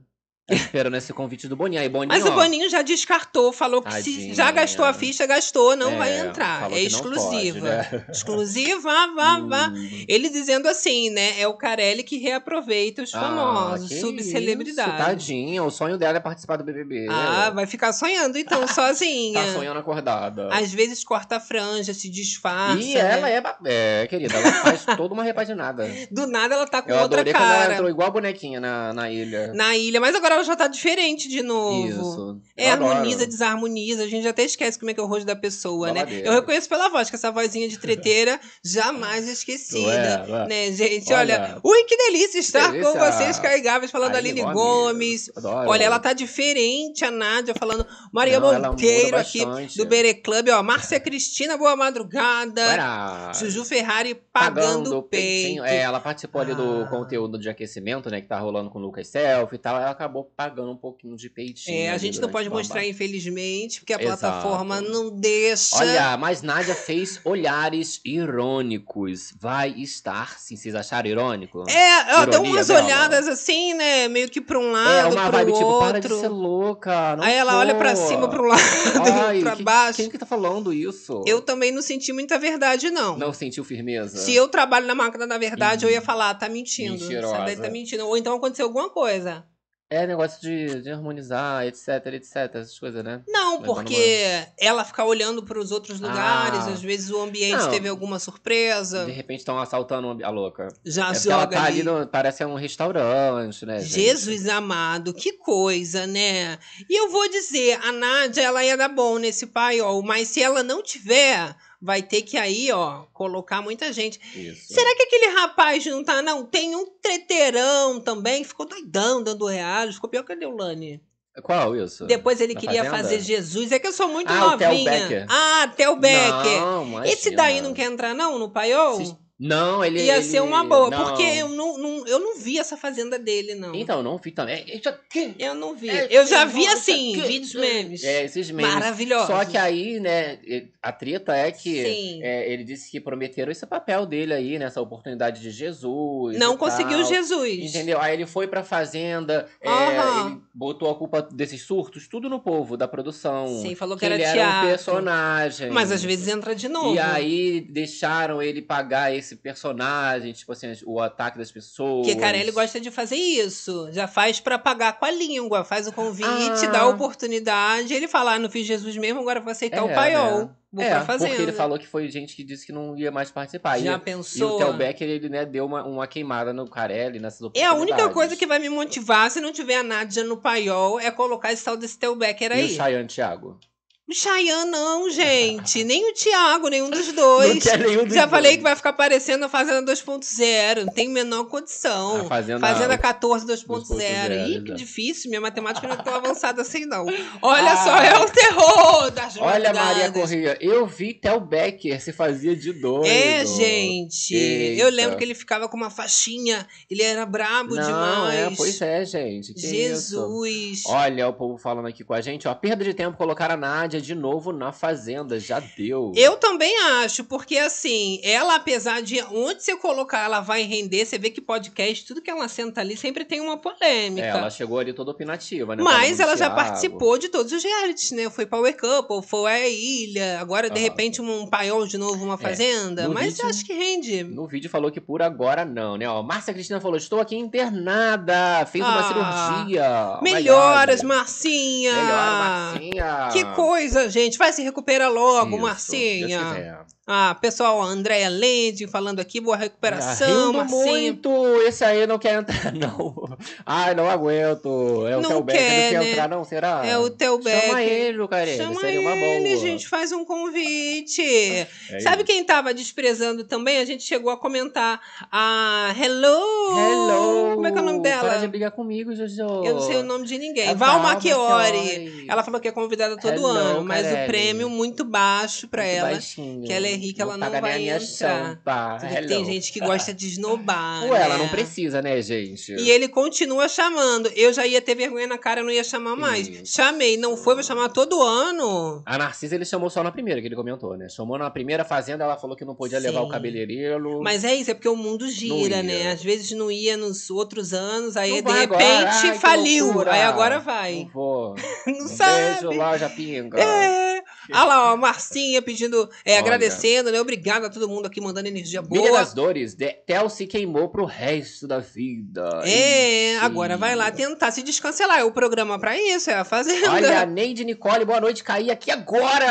Tá esperando esse convite do Boninho. Aí, Boninho, Mas o ó, Boninho já descartou, falou que se Tadinha. já gastou a ficha, gastou, não é, vai entrar. É exclusiva. pode, né? Exclusiva, vá, vá, vá. Hum. Ele dizendo assim, né? É o Carelli que reaproveita os Ah, famosos, subcelebridades. Tadinha, o sonho dela é participar do BBB. Ah, vai ficar sonhando então, sozinha. Tá sonhando acordada. Às vezes corta a franja, se disfarça. E né? ela é, é, querida, ela faz toda uma repaginada. Do nada ela tá com Eu outra quando ela cara. entrou igual a bonequinha na, na ilha. Na ilha, mas agora ela já tá diferente de novo. Isso. É, adoro. harmoniza, desarmoniza. A gente até esquece como é que é o rosto da pessoa, né? Eu reconheço pela voz que essa vozinha de treteira jamais esquecida. Ué, ué. Né, gente? Olha. Olha, ui, que delícia estar delícia. com vocês, carregáveis, falando Aline meu Gomes. adoro. Olha, ela tá diferente, a Nádia, falando Maria Não, Monteiro aqui do Bere Club, ó. Márcia Cristina, boa madrugada. Bora. Juju Ferrari pagando, o peito. É, ela participou ali do Ah. conteúdo de aquecimento, né? Que tá rolando com o Lucas Selfie e tal. Ela acabou pagando um pouquinho de peitinho. É, a ali gente não pode mostrar, infelizmente, porque a Exato. plataforma não deixa. Olha, mas Nádia fez olhares irônicos. Vai estar, sim. Vocês acharam irônico? É, ó, deu umas dela. olhadas assim, né? Meio que pra um É, lado, uma pro vibe tipo, outro. para de ser louca. Aí ela olha pra cima, pro lado, Ai, pra que- baixo. Quem que tá falando isso? Eu também não senti muita verdade, não. Não sentiu firmeza? Se eu trabalho na máquina da verdade, Hum. eu ia falar, tá mentindo. Mentirosa. Essa daí tá mentindo. Ou então aconteceu alguma coisa. É negócio de, de harmonizar, etc, etc, essas coisas, né? Não, Levando porque ela fica olhando para os outros lugares, Ah. às vezes o ambiente Não. teve alguma surpresa, De repente estão assaltando a louca. já É porque ela joga tá ali. ali, no, parece um restaurante, né? gente? Jesus amado, que coisa, né? E eu vou dizer, a Nádia, ela ia dar bom nesse paiol, mas se ela não tiver, vai ter que aí, ó, colocar muita gente. Isso. Será que aquele rapaz não tá, não? Tem um treteirão também, ficou doidão dando reais, ficou pior que a Deulane. Qual isso? Depois ele Na queria Fazenda? fazer Jesus, é que eu sou muito Ah, o Theo novinha. Becker. Ah, Theo Becker. Não. Esse daí não quer entrar, não, no paiol? Esses- Não, ele... Ia ele- ser uma boa, não. porque eu não, não- eu não vi essa fazenda dele, não. Então, não vi também. Isso aqui- Eu não vi. é, eu já vi assim, aqui- vídeos memes. É, esses memes. Maravilhosos. Só que aí, né, a treta é que é, ele disse que prometeram esse papel dele aí, nessa oportunidade de Jesus. não conseguiu tal. Jesus. Entendeu? Aí ele foi pra fazenda, Aham. ele botou a culpa desses surtos tudo no povo, da produção. Sim, falou que que era ele teatro. era um personagem. Mas às vezes entra de novo. E aí deixaram ele pagar esse personagem, tipo assim, o ataque das pessoas. Porque Carelli gosta de fazer isso. Já faz pra pagar com a língua. Faz o convite, Ah. dá a oportunidade. Ele fala, ah, não fiz Jesus mesmo, agora vou aceitar o É, paiol. né? Vou é, pra fazenda. porque ele falou que foi gente que disse que não ia mais participar. Já e, e pensou? o Theo Becker, ele, né, deu uma, uma queimada no Carelli nessas É oportunidades. a única coisa que vai me motivar, se não tiver a Nádia no paiol, é colocar esse tal desse Theo Becker E aí. o Cheyenne Thiago? O Chayanne não, gente. Nem o Thiago, nenhum dos dois. Não quer nenhum dos Já falei dois. que vai ficar parecendo a Fazenda 2.0. Não tem menor condição. A Fazenda- Fazenda 14 2.0. 2.0, Ih, que difícil. Minha matemática não é tão avançada assim, não. Olha Ah. só, é o terror das Olha, Maria. Corrêa, eu vi Theo Becker se fazia de doido. É, gente. Eita. Eu lembro que ele ficava com uma faixinha. Ele era brabo Não, demais. é, pois é, gente. que isso. Jesus. Olha o povo falando aqui com a gente, ó. Perda de tempo colocar a Nádia de novo na Fazenda. Já deu. Eu também acho, porque assim, ela, apesar de onde você colocar, ela vai render, você vê que podcast, tudo que ela senta ali sempre tem uma polêmica. É, ela chegou ali toda opinativa, né? Mas ela já participou de todos os realities, né? Foi Power Couple, foi a Ilha, agora de Aham. repente um paiol de novo, uma fazenda. É, Mas vídeo- acho que rende. No vídeo falou que por agora não, né? Ó, Márcia Cristina falou: estou aqui internada, fez uma Ah, cirurgia. Oh my Melhoras. Marcinha! Melhora, Marcinha. Que coisa, gente. Vai se recuperar logo, Isso, Marcinha. Ah, pessoal, a Andréia Lende falando aqui, boa Ah, recuperação, rindo Marcinha. muito, esse aí não quer entrar, não. Ai, não aguento. É o Não Theo Becker, quer, não quer né? entrar, não? Será? É o Theo Becker. Chama ele, Lucarelli, Chama seria uma ele, boa. gente, faz um convite. É Sabe quem tava desprezando também? A gente chegou a comentar a Hello. Hello! Como é que é o nome dela? Para de brigar comigo, Jojo. Eu não sei o nome de ninguém. É Val Machiori. Ela falou que é convidada todo Hello, ano, mas o prêmio muito baixo pra Muito ela. baixinho. que ela é rica, ela não vai entrar. Hello. Tem gente que gosta de esnobar. Ué, ela né? não precisa, né, gente? E ele continua chamando. Eu já ia ter vergonha na cara, não ia chamar mais. Chamei, não foi, vou chamar todo ano. A Narcisa ele chamou só na primeira, que ele comentou, né? Chamou na primeira fazenda, ela falou que não podia levar Sim. o cabeleireiro. Mas é isso, é porque o mundo gira, né? Às vezes não ia nos outros anos, aí Não de repente agora. Ai, faliu. Aí agora Não vai. vou. Não, Um sabe? Beijo, loja pinga. É. Olha lá, ó, a Marcinha pedindo, é, Olha. agradecendo, né? Obrigada a todo mundo aqui mandando energia Milha boa. das Dores, de- Tel se queimou pro resto da vida. É, agora vai lá tentar se descancelar. É o programa pra isso, é a fazenda. Olha, Neide Nicole, boa noite, caí aqui agora!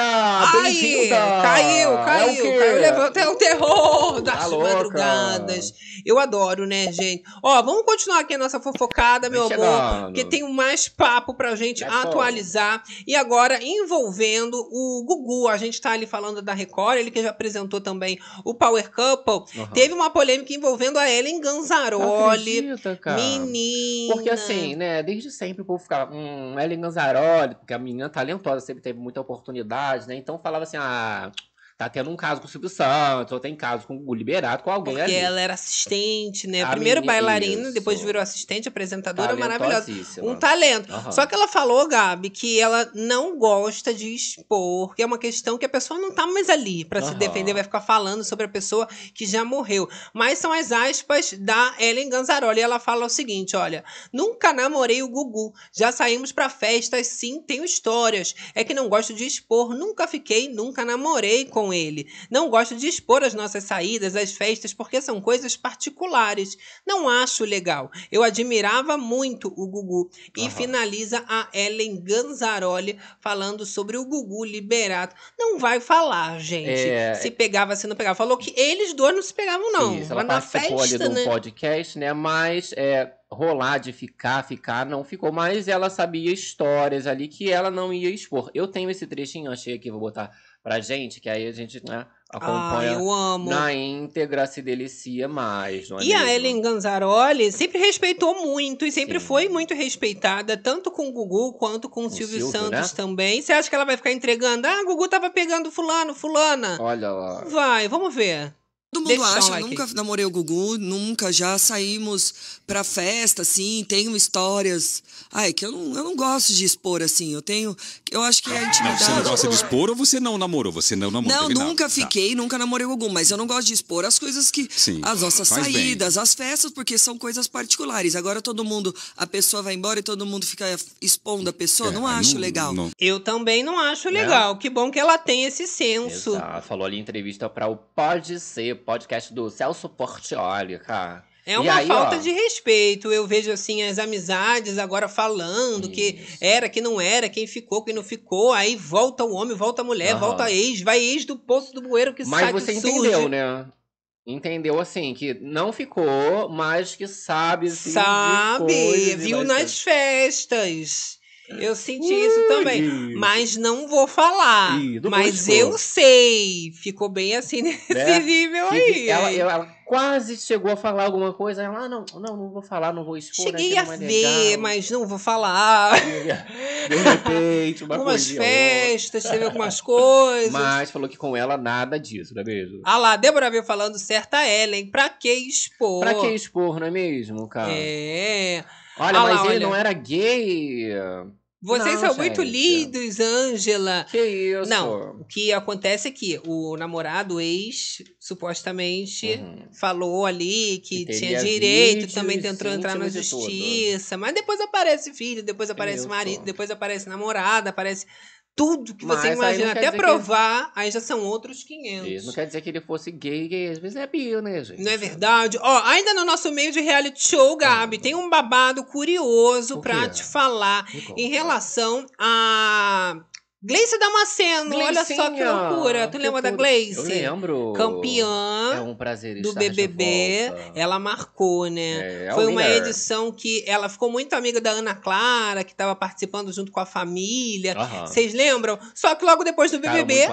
Bem-vinda! caiu, É caiu, quê? caiu, levanta é o terror das Tá madrugadas. Eu adoro, né, gente? Ó, vamos continuar aqui a nossa fofocada, meu Vem amor, chegando. porque tem mais papo pra gente É atualizar. E agora, envolvendo o Gugu, a gente tá ali falando da Record, ele que já apresentou também o Power Couple. Aham. Teve uma polêmica envolvendo a Ellen Não Ganzaroli. acredita, cara. Menina. Porque assim, né, desde sempre o povo ficava, hum, Ellen Ganzaroli, porque a menina talentosa sempre teve muita oportunidade, né? Então falava assim, ah, tá tendo um caso com o Silvio Santos, ou tem caso com o Liberato, com alguém Porque ali. ela era assistente, né? A Primeiro menina- bailarina, isso. depois virou assistente, apresentadora maravilhosa. Um talento. Aham. Só que ela falou, Gabi, que ela não gosta de expor, que é uma questão que a pessoa não tá mais ali pra se Aham. defender, vai ficar falando sobre a pessoa que já morreu. Mas são as aspas da Ellen Ganzaroli. Ela fala o seguinte: olha, nunca namorei o Gugu. Já saímos pra festas, sim, tenho histórias. É que não gosto de expor, nunca fiquei, nunca namorei com com ele. Não gosto de expor as nossas saídas, as festas, porque são coisas particulares. Não acho legal. Eu admirava muito o Gugu. E Aham. finaliza a Ellen Ganzaroli falando sobre o Gugu Liberato. Não vai falar, gente. É. Se pegava, se não pegava. Falou que eles dois não se pegavam, não. Isso, ela Mas na participou festa, ali de um né? podcast, né? Mas é, rolar de ficar, ficar, não ficou. Mas ela sabia histórias ali que ela não ia expor. Eu tenho esse trechinho, achei aqui, vou botar pra gente, que aí a gente né, Ah, acompanha eu amo. na íntegra, se delicia mais, não é E a mesmo? Ellen Ganzaroli sempre respeitou muito e sempre Sim. foi muito respeitada, tanto com o Gugu quanto com o Silvio, Silvio, Santos né? também. Você acha que ela vai ficar entregando? Ah, Gugu tava pegando fulano, fulana. Olha lá. Vai, vamos ver. Todo mundo Deixa um acha, like. nunca namorei o Gugu, nunca, já saímos pra festa, assim, tenho histórias. Ai, que eu não, eu não gosto de expor, assim, eu tenho, eu acho que a Não, intimidade... você não gosta de expor ou você não namorou? Você não namorou. Não, teve nada. nunca Tá. fiquei, nunca namorei o Gugu, mas eu não gosto de expor as coisas que. Sim, as nossas faz bem. saídas, as festas, porque são coisas particulares. Agora todo mundo, a pessoa vai embora e todo mundo fica expondo a pessoa, É, não acho legal. não- Eu também não acho Né? legal. Que bom que ela tem esse senso. Exato. Falou ali em entrevista para o Pode Ser, podcast do Celso Portioli, cara. É uma aí, falta ó, de respeito. Eu vejo assim as amizades agora falando que Isso. era, que não era, quem ficou, quem não ficou. Aí volta o homem, volta a mulher, Aham. volta a ex, vai ex do poço do bueiro que Mas sai você que entendeu, surge. né? Entendeu assim, que não ficou, mas que sabe. assim, Sabe, viu nas festas. Eu senti isso também. Mas não vou falar. Ih, mas eu sei. Ficou bem assim nesse Né? nível aí. ela, ela quase chegou a falar alguma coisa. Ela, ah, não, não, não vou falar, não vou expor. né, Cheguei que a é ver, legal." mas não vou falar. De repente, uma algumas festas, teve algumas coisas. Mas falou que com ela nada disso, não é mesmo? Ah lá, Débora veio falando certa Ellen. Pra que expor? Pra que expor, não é mesmo, cara? É. Olha, Ah lá, mas ele olha. não era gay. Vocês Não, são muito gente. lindos, Ângela. Que isso? Não, o que acontece é que o namorado, o ex, supostamente, Uhum. falou ali que, Que tinha direito, vídeos também tentou entrar na justiça. Mas depois aparece filho, depois aparece Isso. marido, depois aparece namorada, aparece tudo que Mas você não imagina. Até que- provar, aí já são outros 500. Isso não quer dizer que ele fosse gay, gay. Às vezes é bio, né, gente? Não é verdade? Ó, ainda no nosso meio de reality show, Gabi, tem um babado curioso pra te falar em relação a Gleice Damasceno. Olha só que loucura. Tu que lembra da tudo. Gleice? Eu lembro. Campeã É um prazer do BBB. volta. Ela marcou, né? É, a Foi uma winner. edição que ela ficou muito amiga da Ana Clara, que estava participando junto com a família. Vocês lembram? Só que logo depois do BBB,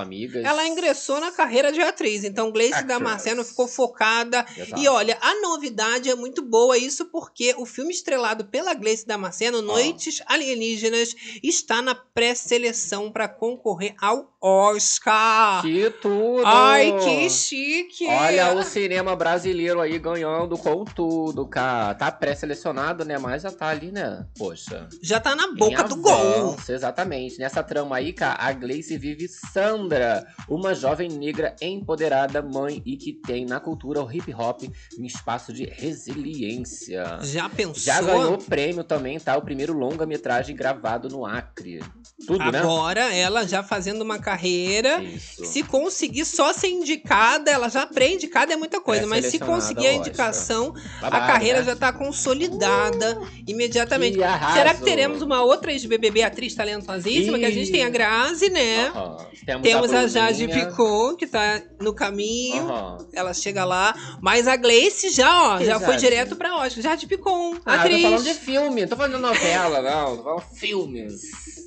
ela ingressou na carreira de atriz. Então, Gleice Actress. Damasceno ficou focada Exato. e olha, a novidade é muito boa, isso porque o filme estrelado pela Gleice Damasceno, Noites Alienígenas, está na pré-seleção para concorrer ao Oscar. Que tudo! Ai, que chique! Olha o cinema brasileiro aí ganhando com tudo, cara. Tá pré-selecionado, né? Mas já tá ali, né? Poxa. Já tá na boca do gol. Exatamente. Nessa trama aí, cara, a Gleice vive Sandra, uma jovem negra empoderada, mãe e que tem na cultura o hip hop um espaço de resiliência. Já pensou? Já ganhou prêmio também, tá? O primeiro longa-metragem gravado no Acre. Tudo, né? Agora ela já fazendo uma carreira. Isso. Se conseguir só ser indicada, ela já pré-indicada é muita coisa, mas se conseguir a indicação, a carreira né? já tá consolidada imediatamente. Que arraso. Será que teremos uma outra ex-BBB atriz talentosíssima? Que a gente Ih. tem a Grazi, né? Aham. Temos, Temos a Jade Bruninha. Picon, que tá no caminho. Aham. Ela chega lá. Mas a Gleice já, ó, Que já foi Jade? direto pra Oscar. Jade Picon, Ah, atriz. tô falando de filme, tô falando de novela, não. Tô falando filmes.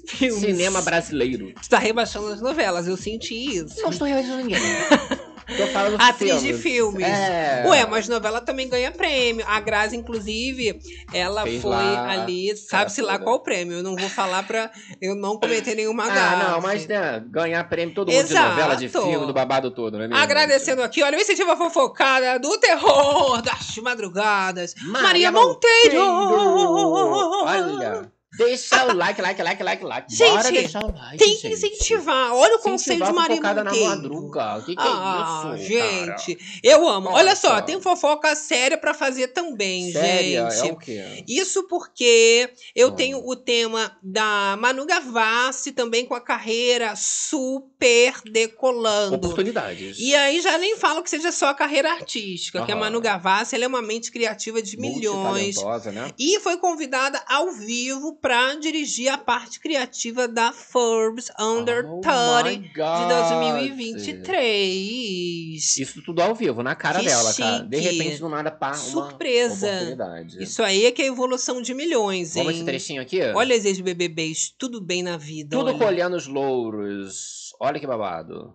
Filmes. Cinema brasileiro. Você tá rebaixando as novelas, eu senti isso. Não estou realizando ninguém. tô falando de Atriz filmes. de filmes. É. Ué, mas novela também ganha prêmio. A Grazi, inclusive, ela Fez foi lá, ali, sabe-se lá qual prêmio. Eu não vou falar pra eu não cometer nenhuma Ah, gafe. não, mas né, ganhar prêmio todo mundo de Exato. novela, de filme, do babado todo, né? mesmo? Agradecendo aqui, olha, o incentivo à fofocada do terror das madrugadas. Maria, Maria Monteiro! Olha. Deixa o like, like, like, like, like. Gente, Bora deixar o like, Tem que incentivar. Olha o conselho de Maria fofocada na Monteiro. madruga. O que, que ah, é isso, gente, eu amo. Olha só, Nossa. tem fofoca séria pra fazer também, cara? Séria? gente. É o quê? Isso porque eu Hum. tenho o tema da Manu Gavassi também com a carreira super decolando. Oportunidades. E aí já nem falo que seja só a carreira artística, que a. Manu Gavassi ela é uma mente criativa de milhões. Né? E foi convidada ao vivo para dirigir a parte criativa da Forbes Under Oh 30 my de God. 2023. Isso tudo ao vivo, na cara Que dela, cara. De chique. repente, do nada, pá, uma Surpresa. oportunidade. Isso aí é que é a evolução de milhões, hein? Vamos esse trechinho aqui? Olha as ex-BBBs, tudo bem na vida. Tudo olha. colhendo os louros. Olha que babado.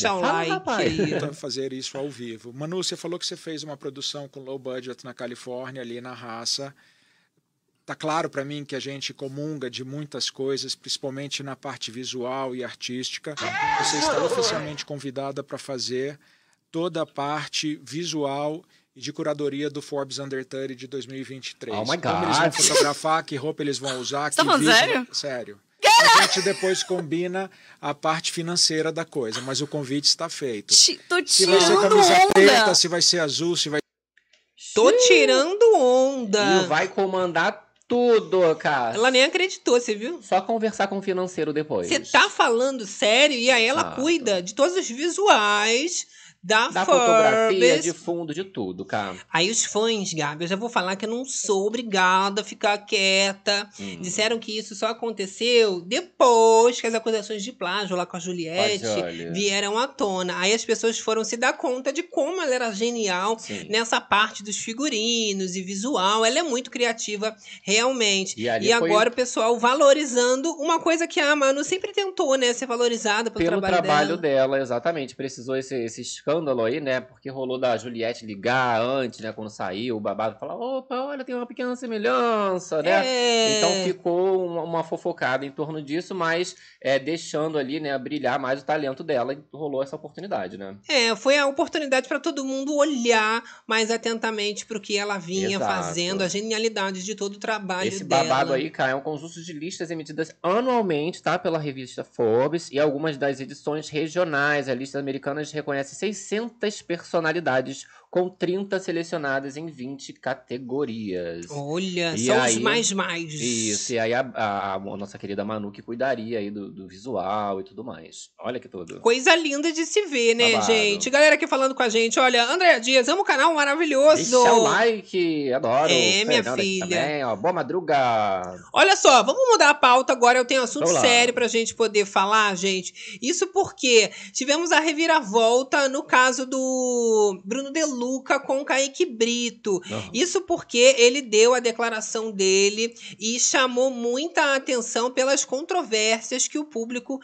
Fala, like fazer isso ao vivo. Manu, você falou que você fez uma produção com low budget na Califórnia, ali na raça. Tá claro para mim que a gente comunga de muitas coisas, principalmente na parte visual e artística. Você está oficialmente convidada para fazer toda a parte visual e de curadoria do Forbes Under 30 de 2023. Oh my Como eles vão God. fotografar, que roupa eles vão usar, Você tá que falando visual- sério? Sério. A gente depois combina a parte financeira da coisa, mas o convite está feito. Ti- Tô Se vai ser tirando camisa preta, onda. se vai ser azul, se vai Tô tirando onda. E vai comandar tudo, cara. Ela nem acreditou, você viu? Só conversar com o financeiro depois. Você tá falando sério e aí ela Exato. cuida de todos os visuais da, Da fotografia, de fundo, de tudo, cara. Aí os fãs, Gabi, eu já vou falar que eu não sou obrigada a ficar quieta. Hum. Disseram que isso só aconteceu depois que as acusações de plágio lá com a Juliette olha. vieram à tona. Aí as pessoas foram se dar conta de como ela era genial Sim. nessa parte dos figurinos e visual. Ela é muito criativa, realmente. E E foi- agora o pessoal valorizando uma coisa que a Manu sempre tentou, né? Ser valorizada pelo, Pelo trabalho, trabalho dela. dela, exatamente. Precisou esse, esse escândalo aí, né? Porque rolou da Juliette ligar antes, né? Quando saiu, o babado falar, opa, olha, tem uma pequena semelhança, né? É. Então ficou uma, uma fofocada em torno disso, mas é, deixando ali, né, brilhar mais o talento dela e rolou essa oportunidade, né? É, foi a oportunidade para todo mundo olhar mais atentamente para o que ela vinha Exato. fazendo, a genialidade de todo o trabalho Esse dela. babado aí, cara, é um conjunto de listas emitidas anualmente, tá? Pela revista Forbes e algumas das edições regionais. A lista americana reconhece 600 personalidades com 30 selecionadas em 20 categorias. Olha, E são aí- os mais mais. Isso, e aí a, a- a nossa querida Manu que cuidaria aí do, do visual e tudo mais. Olha que tudo. Coisa linda de se ver, né, Babado. gente? Galera aqui falando com a gente, olha, Andréa Dias, amo o canal maravilhoso. Deixa o like, adoro. É, minha Fernanda filha. Também, ó. Boa madruga. Olha só, vamos mudar a pauta agora. Eu tenho um assunto sério pra gente poder falar, gente. Isso porque tivemos a reviravolta no caso do Bruno De Luca com o Kaique Brito. Aham. Isso porque ele deu a declaração dele e chamou muita atenção pelas controvérsias que o público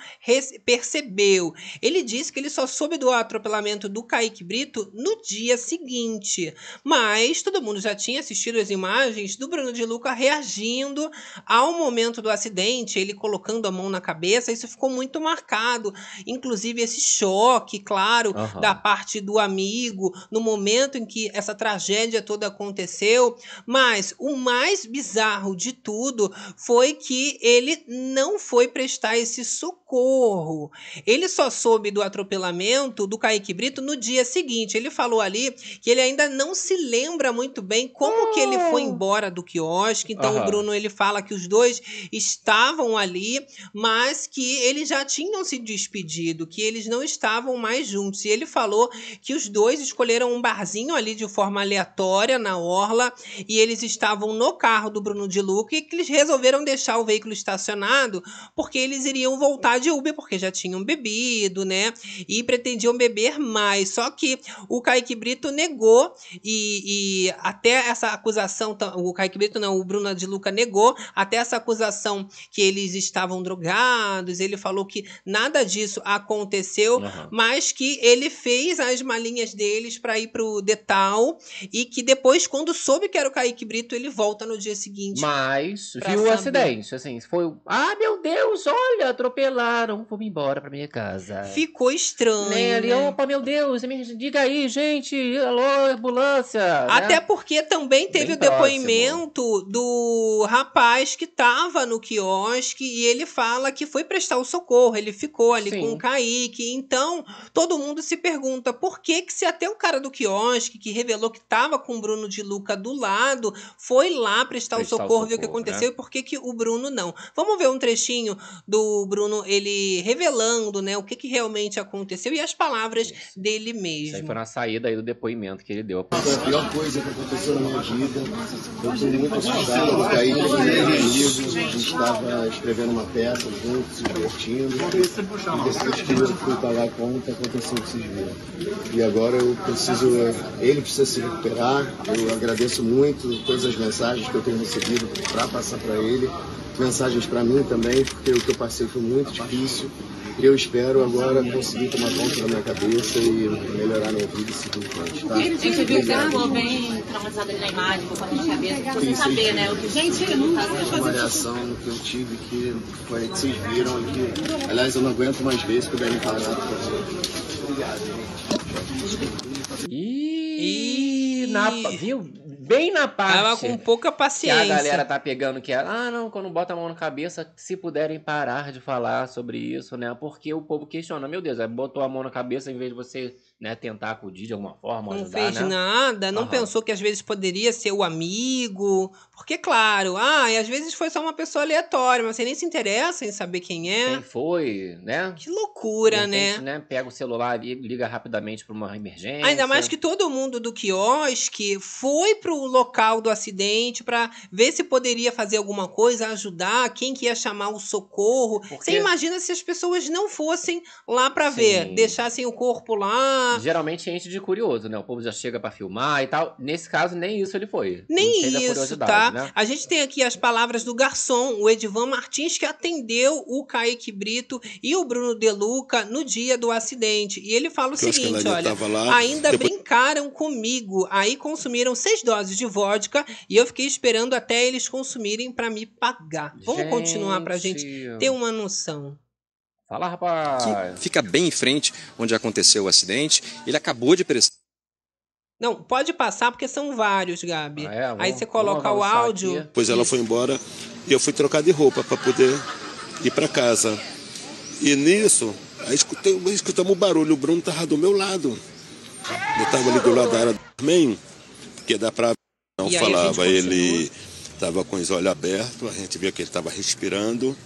percebeu. Ele disse que ele só soube do atropelamento do Kaique Brito no dia seguinte. Mas todo mundo já tinha assistido as imagens do Bruno de Luca reagindo ao momento do acidente, ele colocando a mão na cabeça. Isso ficou muito marcado. Inclusive, esse choque, claro, Aham. da parte do amigo, no momento em que essa tragédia toda aconteceu. Mas o mais bizarro de tudo foi que ele não foi prestar esse socorro. Ele só soube do atropelamento do Kaique Brito no dia seguinte. Ele falou ali que ele ainda não se lembra muito bem como que ele foi embora do quiosque. Então Aham. o Bruno ele fala que os dois estavam ali, mas que eles já tinham se despedido, que eles não estavam mais juntos. E ele falou que os dois escolheram um barzinho ali de forma aleatória na orla e eles estavam no carro do Bruno de Luca e que eles resolveram deixar o veículo estacionado porque eles iriam voltar de Uber porque já tinham bebido, né? E pretendiam beber mais. Só que o Kaique Brito negou e, e até essa acusação, o Kaique Brito não, o Bruno de Luca negou até essa acusação que eles estavam drogados. Ele falou que nada disso aconteceu, Aham. mas que ele fez as malinhas deles para ir pro Detal e que depois, quando soube que era o Kaique Brito, ele volta no dia seguinte. Mas viu o saber. acidente, assim, foi. Ah, meu Deus, olha, atropelaram, vou embora pra minha casa. Ficou estranho. Né, ali, né? opa, meu Deus, me diga aí, gente, alô, ambulância. né? Até porque também teve Bem o depoimento do rapaz que estava no quiosque e ele fala que foi prestar o socorro, ele ficou ali Sim. com o Kaique. Então, todo mundo se pergunta por que que se até o cara do quiosque que revelou que estava com o Bruno de Luca do lado, foi lá prestar, Prestar o o socorro, ver o que socorro, aconteceu né? e por que que o Bruno não. Vamos ver um trechinho do Bruno ele revelando, né, o que que realmente aconteceu e as palavras dele Isso aí mesmo. foi na saída aí do depoimento que ele deu. Foi a pior coisa que aconteceu na minha vida. Eu estou muito assustado. Aí eu fui meu amigo, a gente estava escrevendo uma peça juntos, se divertindo. E depois que eu fui para lá conta, aconteceu o que vocês viram. E agora eu preciso, ele precisa se recuperar. Eu agradeço muito todas as mensagens que eu tenho recebido para passar para ele. Mensagens para mim também, porque o que eu passei foi muito difícil. Eu espero agora conseguir tomar conta da minha cabeça e melhorar minha vida e seguir em frente, tá? A gente viu que ficou bem traumatizado ali na imagem, com a de cabeça, pra você saber, né? O que gente não tá uma reação que eu tive que foi que vocês viram e que, aliás, eu não aguento mais ver se puderem parar, por favor. Obrigado, gente. E na, viu? Bem na parte. Tava com pouca Que a paciência. galera tá pegando que é, ah, não, quando bota a mão na cabeça, se puderem parar de falar sobre isso, né? Porque o povo questiona, meu Deus, aí botou a mão na cabeça em vez de você, né, tentar acudir de alguma forma, Não ajudar, fez né? nada, não Aham. pensou que às vezes poderia ser o amigo. Porque, claro, ah, e às vezes foi só uma pessoa aleatória, mas você nem se interessa em saber quem é. Quem foi, né? Que loucura, repente, né? Pega o celular e liga rapidamente pra uma emergência. Ainda mais que todo mundo do quiosque foi pro local do acidente pra ver se poderia fazer alguma coisa, ajudar, quem que ia chamar o socorro. Você Porque- imagina se as pessoas não fossem lá pra ver, deixassem o corpo lá. Geralmente enche de curioso, né? O povo já chega pra filmar e tal. Nesse caso, nem isso ele foi. Nem isso, tá? né? A gente tem aqui as palavras do garçom, o Edivan Martins, que atendeu o Kaique Brito e o Bruno Deluca no dia do acidente. E ele fala o Que seguinte: olha, lá, ainda depois- brincaram comigo. Aí consumiram seis doses de vodka e eu fiquei esperando até eles consumirem pra me pagar. Vamos continuar pra gente Gente. ter uma noção. Fala, rapaz. que fica bem em frente onde aconteceu o acidente. Ele acabou de prestar. Não, pode passar porque são vários, Gabi. Ah, é? Aí Vamos- você coloca o áudio. aqui. Depois ela foi embora e eu fui trocar de roupa para poder ir para casa. E nisso, aí escutei, escutamos um barulho. O Bruno tava do meu lado. Eu tava ali do lado da área também, porque dá para não E aí falava. Ele tava com os olhos abertos, a gente via que ele estava respirando.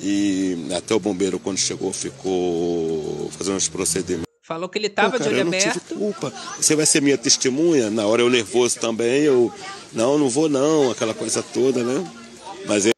E até o bombeiro, quando chegou, ficou fazendo os procedimentos. Falou que ele tava Pô, cara, de olho eu não culpa. Você vai ser minha testemunha? Na hora eu nervoso também, eu. Não, não vou não, aquela coisa toda, né? Mas ele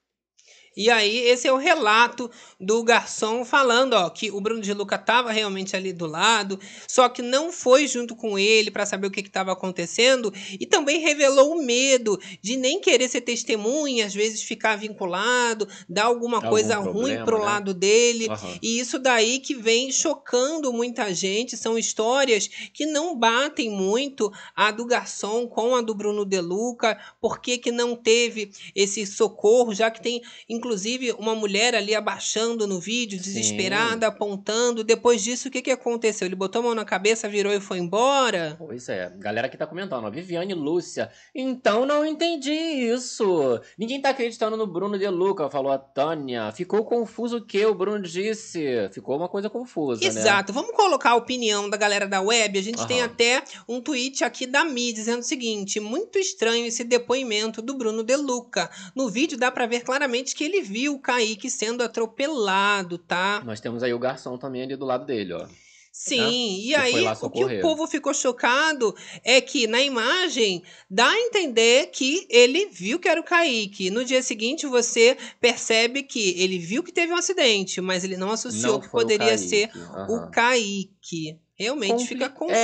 E aí, esse é o relato do garçom falando, ó, que o Bruno de Luca estava realmente ali do lado, só que não foi junto com ele para saber o que estava acontecendo e também revelou o medo de nem querer ser testemunha, às vezes ficar vinculado, dar alguma Algum coisa ruim problema, pro né? lado dele. Aham. E isso daí que vem chocando muita gente, são histórias que não batem muito a do garçom com a do Bruno De Luca, por que que não teve esse socorro, já que tem inclusive uma mulher ali abaixando no vídeo, desesperada, apontando. Depois disso, o que que aconteceu? Ele botou a mão na cabeça, virou e foi embora? Pois é, galera que tá comentando, ó, Viviane Lúcia. Então não entendi isso. Ninguém tá acreditando no Bruno De Luca, falou a Tânia. Ficou confuso o que o Bruno disse? Ficou uma coisa confusa, né? Exato. Vamos colocar a opinião da galera da web. A gente tem até um tweet aqui da Mi dizendo o seguinte: muito estranho esse depoimento do Bruno De Luca. No vídeo dá pra ver claramente que ele viu o Kaique sendo atropelado, tá? Nós temos aí o garçom também ali do lado dele, ó. Sim, né? e aí o que o povo ficou chocado é que na imagem dá a entender que ele viu que era o Kaique. No dia seguinte você percebe que ele viu que teve um acidente, mas ele não associou Não que o poderia Kaique, ser aham. o Kaique. Realmente Compli- fica confuso,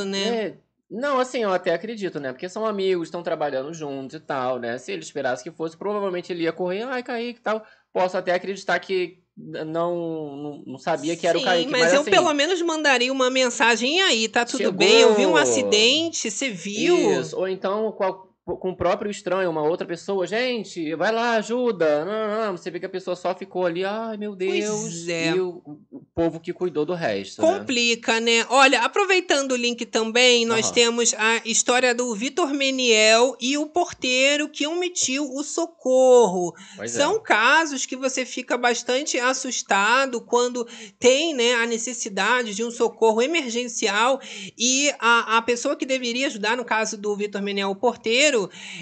É, né? é. Não, assim, eu até acredito, né? Porque são amigos, estão trabalhando juntos e tal, né? Se ele esperasse que fosse, provavelmente ele ia correr, ai, Kaique e tal. posso até acreditar que não, não, sabia que era Sim, o Kaique. mas, Mas, eu assim, pelo menos mandaria uma mensagem "E aí, tá tudo Chegou. bem? Eu vi um acidente, você viu? Isso, ou então qual- com o próprio estranho, uma outra pessoa, gente, vai lá, ajuda. Não, não, não. Você vê que a pessoa só ficou ali, ai meu Deus. é. E o, o povo que cuidou do resto. né? Complica, né? Olha, aproveitando o link também, nós Aham. temos a história do Vitor Meniel e o porteiro que omitiu o socorro. Pois é. São casos que você fica bastante assustado quando tem né, a necessidade de um socorro emergencial e a, a pessoa que deveria ajudar, no caso do Vitor Meniel, o porteiro,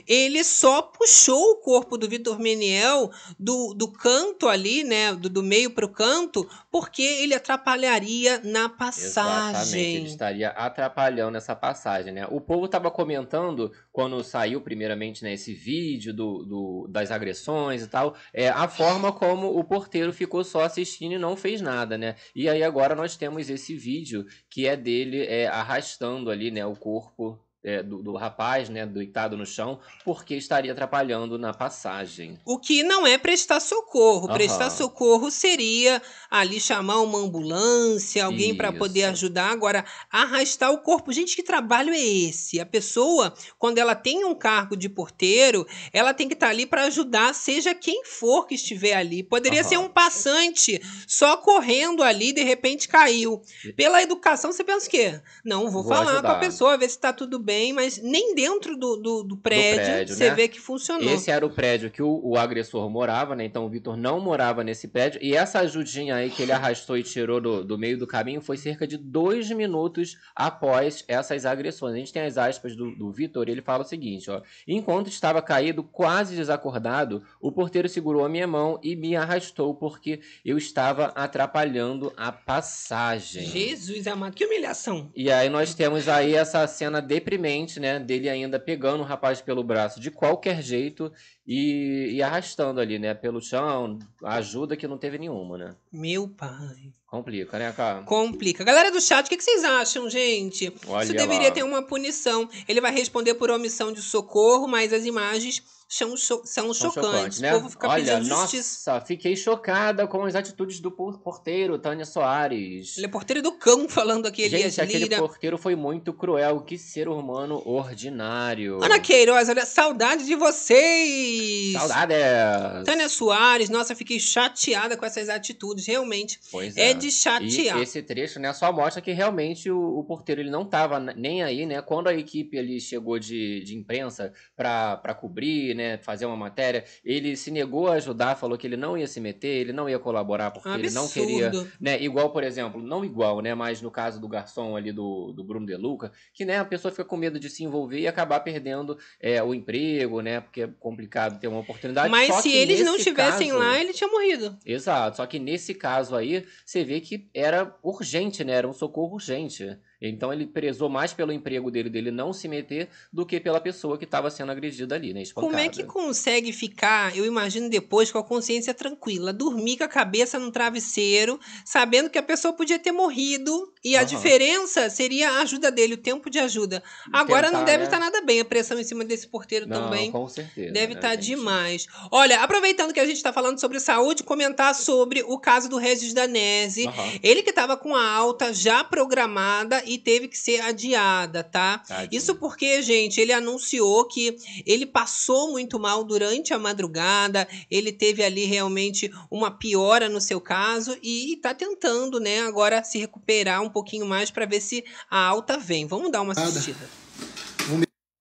ele só puxou o corpo do Vitor Meniel do, do canto ali, né, do, do meio para o canto, porque ele atrapalharia na Exatamente, passagem. ele estaria atrapalhando essa passagem, né? O povo estava comentando, quando saiu primeiramente né, esse vídeo do, do- das agressões e tal, é, a forma como o porteiro ficou só assistindo e não fez nada, né? E aí agora nós temos esse vídeo que é dele é, arrastando ali, né, o corpo é, do, do rapaz, né, deitado no chão, porque estaria atrapalhando na passagem. O que não é prestar socorro. Aham. Prestar socorro seria ali chamar uma ambulância, alguém para poder ajudar. Agora, arrastar o corpo. Gente, que trabalho é esse? A pessoa, quando ela tem um cargo de porteiro, ela tem que estar ali para ajudar, seja quem for que estiver ali. Poderia Aham. ser um passante só correndo ali, de repente caiu. Pela educação, você pensa o quê? Não, vou, Vou falar com a ajudar. pessoa, ver se tá tudo bem, mas nem dentro do, do, do prédio, prédio, você né? vê que funcionou. Esse era o prédio que o, o agressor morava, né? Então o Vitor não morava nesse prédio. E essa ajudinha aí que ele arrastou e tirou do, do meio do caminho foi cerca de dois minutos após essas agressões. A gente tem as aspas do, do Vitor e ele fala o seguinte: ó. Enquanto estava caído, quase desacordado, o porteiro segurou a minha mão e me arrastou porque eu estava atrapalhando a passagem. Jesus amado, que humilhação. E aí nós temos aí essa cena deprimente, né? Dele ainda pegando o rapaz pelo braço de qualquer jeito e, e arrastando ali, né? Pelo chão, ajuda que não teve nenhuma, né? Meu pai. Complica, né, cara? Complica. Galera do chat, o que, que vocês acham, gente? Olha Isso deveria lá. ter uma punição. Ele vai responder por omissão de socorro, mas as imagens são, são São chocantes. né? O povo fica Olha, pedindo nossa, justiça. fiquei chocada com as atitudes do por- porteiro, Tânia Soares. Ele é porteiro do cão falando aqui, Elias Gente, aquele Lira. porteiro foi muito cruel. Que ser humano ordinário. Ana Queiroz, olha, saudade de vocês! Saudades! Tânia Soares, nossa, fiquei chateada com essas atitudes, realmente. Pois é. é. de chatear. E esse trecho, né, só mostra que realmente o, o porteiro ele não tava nem aí, né? Quando a equipe ali chegou de, de imprensa pra cobrir, né, fazer uma matéria, ele se negou a ajudar, falou que ele não ia se meter, ele não ia colaborar porque ele não queria, né, igual, por exemplo, não igual, né, mas no caso do garçom ali do, do Bruno De Luca, que, né, a pessoa fica com medo de se envolver e acabar perdendo é, o emprego, né, porque é complicado ter uma oportunidade. Mas Só se eles não estivessem caso- lá, ele tinha morrido. Exato, só que nesse caso aí, você vê que era urgente, né? Era um socorro urgente. Então ele prezou mais pelo emprego dele, dele não se meter, do que pela pessoa que estava sendo agredida ali, né? Espancada. Como é que consegue ficar, eu imagino depois, com a consciência tranquila, dormir com a cabeça no travesseiro, sabendo que a pessoa podia ter morrido e a Aham. diferença seria a ajuda dele, o tempo de ajuda. Agora não Tentar, deve né? estar nada bem a pressão em cima desse porteiro Não, também. com certeza. Deve né, estar gente? demais. Olha, aproveitando que a gente está falando sobre saúde, comentar sobre o caso do Regis Danese. Aham. Ele que estava com a alta já programada e teve que ser adiada, tá? Tadinho. Isso porque, gente, ele anunciou que ele passou muito mal durante a madrugada, ele teve ali realmente uma piora no seu caso e tá tentando, né, agora se recuperar um pouquinho mais para ver se a alta vem. Vamos dar uma assistida.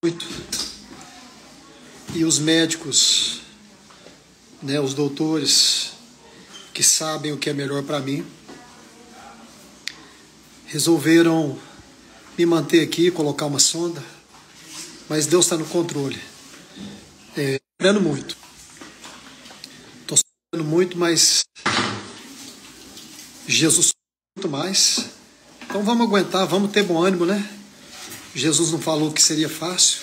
muito. E os médicos, né, os doutores que sabem o que é melhor para mim, resolveram me manter aqui, colocar uma sonda, mas Deus está no controle. É, sofrendo muito. Estou sofrendo muito, mas Jesus muito mais. Então vamos aguentar, vamos ter bom ânimo, né? Jesus não falou que seria fácil.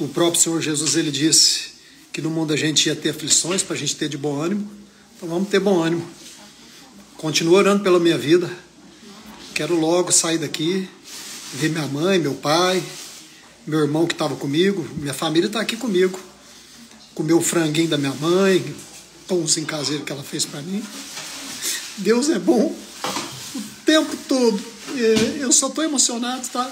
O próprio Senhor Jesus ele disse que no mundo a gente ia ter aflições para a gente ter de bom ânimo. Então vamos ter bom ânimo. Continuo orando pela minha vida. Quero logo sair daqui, ver minha mãe, meu pai, meu irmão que estava comigo, minha família está aqui comigo. Comer o franguinho da minha mãe, pãozinho caseiro que ela fez para mim. Deus é bom tempo todo. Eu só tô emocionado, tá?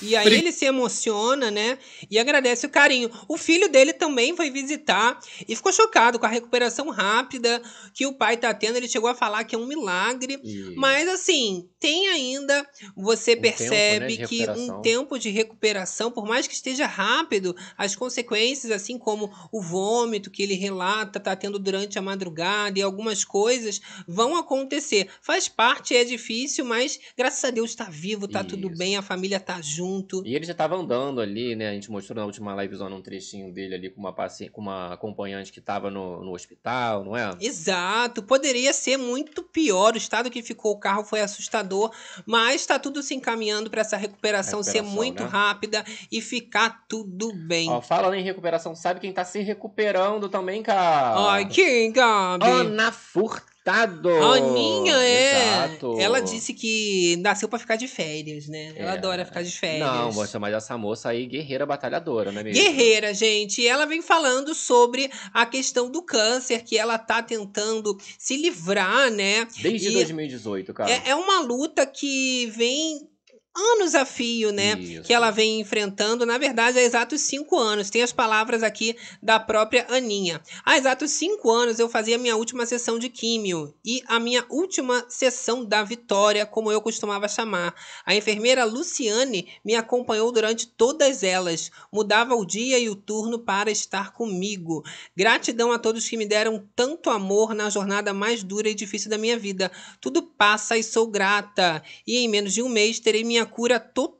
E aí ele se emociona, né? E agradece o carinho. O filho dele também foi visitar e ficou chocado com a recuperação rápida que o pai tá tendo. Ele chegou a falar que é um milagre. Mas assim, tem ainda, você tempo, né, percebe de que um tempo de recuperação, por mais que esteja rápido, as consequências, assim como o vômito que ele relata, tá tendo durante a madrugada e algumas coisas vão acontecer. Faz parte, é difícil, mas graças a Deus tá vivo, tá tudo bem, a família tá junto. E ele já tava andando ali, né? A gente mostrou na última livezona um trechinho dele ali com uma, paci... com uma acompanhante que tava no, no hospital, não é? Exato, poderia ser muito pior. O estado que ficou o carro foi assustador, mas está tudo se encaminhando para essa recuperação, ser Recuperação, muito né? rápida e ficar tudo bem. Ó, falando em recuperação, sabe quem tá se recuperando também, cara? Ai, quem, Gabi? Ana Furtado! A Aninha, é. Exato. Ela disse que nasceu pra ficar de férias, né? Ela É. adora ficar de férias. Não, vou chamar essa moça aí guerreira batalhadora, não é mesmo? Guerreira, gente. E ela vem falando sobre a questão do câncer, que ela tá tentando se livrar, né? Desde E 2018, cara. É, é uma luta que vem anos a fio, né? Isso. Que ela vem enfrentando, na verdade, há exatos cinco anos. Tem as palavras aqui da própria Aninha. Há exatos cinco anos eu fazia a minha última sessão de químio e a minha última sessão da vitória, como eu costumava chamar. A enfermeira Luciane me acompanhou durante todas elas, mudava o dia e o turno para estar comigo. Gratidão a todos que me deram tanto amor na jornada mais dura e difícil da minha vida. Tudo passa e sou grata. E em menos de um mês terei minha cura total,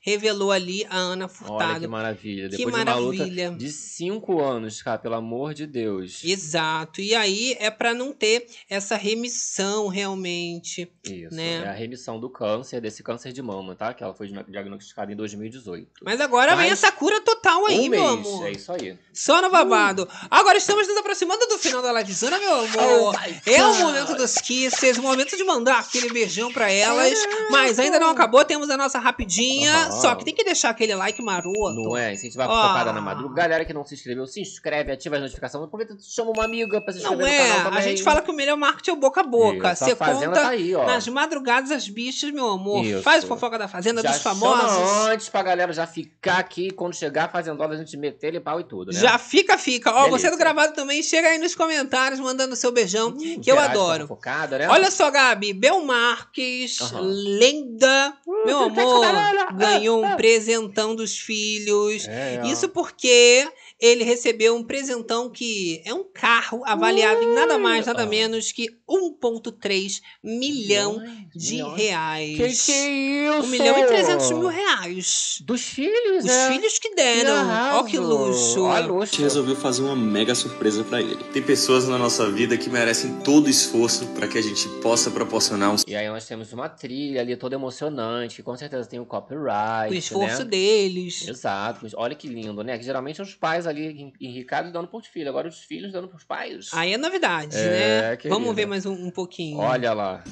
revelou ali a Ana Furtado. Olha que maravilha. Que Depois de uma maravilha. de cinco anos, cara, pelo amor de Deus. Exato. E aí é para não ter essa remissão realmente. Isso. né? É a remissão do câncer, desse câncer de mama, tá? Que ela foi diagnosticada em 2018. Mas agora vem Mas essa cura total aí, um meu mês, amor. É isso aí. Só no babado. Agora estamos nos aproximando do final da livezona, meu amor. Oh, é o momento dos kisses, o momento de mandar aquele beijão pra elas. Mas ainda não acabou, temos a nossa rapidinha. Aham. Só que tem que deixar aquele like maroto. Não é? Incentivar a Ah. focada na madruga. Galera que não se inscreveu, se inscreve, ativa as notificações. Aproveita, chama uma amiga pra se inscrever Não no é, canal a também. gente fala que o melhor marketing é o boca a boca. Isso, a Você Fazenda conta tá aí, ó. nas madrugadas as bichas, meu amor. Isso. Faz fofoca da Fazenda, já dos famosos. chama antes pra galera já ficar aqui. Quando chegar a Fazendola, a gente meter ele pau e tudo, né? Já fica, fica. Ó, Delícia. você do gravado também, chega aí nos comentários mandando seu beijão, que eu a adoro. fofocada, né? Olha só, Gabi, Bel Marques, Aham. lenda, meu amor, ganhou um presentão dos filhos. É, ó. Isso porque ele recebeu um presentão que é um carro avaliado em nada mais, nada menos que 1,3 milhão de milhões. reais. Que que é isso? 1 milhão e 300 mil reais. Dos filhos, Os né? filhos que deram. Ó que luxo. A gente resolveu fazer uma mega surpresa pra ele. Tem pessoas na nossa vida que merecem todo o esforço para que a gente possa proporcionar um E aí nós temos uma trilha ali toda emocionante, que com certeza tem o copyright, O esforço né? deles. Exato. Olha que lindo, né? Que geralmente os pais ali en- enricados dando pros filhos, agora os filhos dando pros pais. Aí é novidade, É, né? querida. Vamos ver mais um, um pouquinho. Olha lá.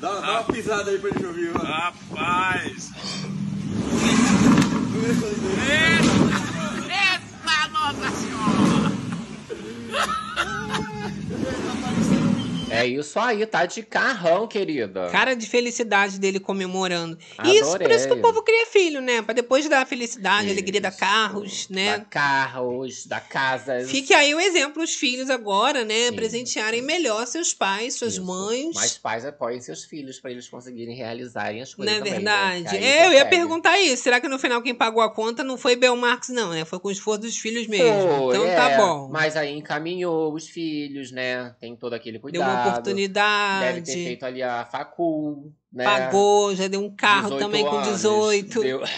Dá, dá uma pisada aí pra gente ouvir, mano. Rapaz! Eita, Nossa Senhora! É isso aí, tá de carrão, querida. Cara de felicidade dele comemorando. E isso, por isso que o Adorei. povo cria filho, né? Pra depois dar felicidade, alegria da carros, né? Da carros, da casa. Fique aí o exemplo, os filhos agora, né? Presentearem melhor seus pais, suas mães. Mas pais apoiem seus filhos pra eles conseguirem realizarem as Não coisas é também, verdade? Né? Que aí É, eu ia perguntar isso. Será que no final quem pagou a conta não foi Bel Marx, não, né? Foi com o esforço dos filhos mesmo. Foi, então é, tá bom. Mas aí encaminhou os filhos, né? Tem todo aquele Deu cuidado. uma oportunidade. Deve ter feito ali a facul, né? Pagou, já deu um carro 18 também com anos, 18. deu-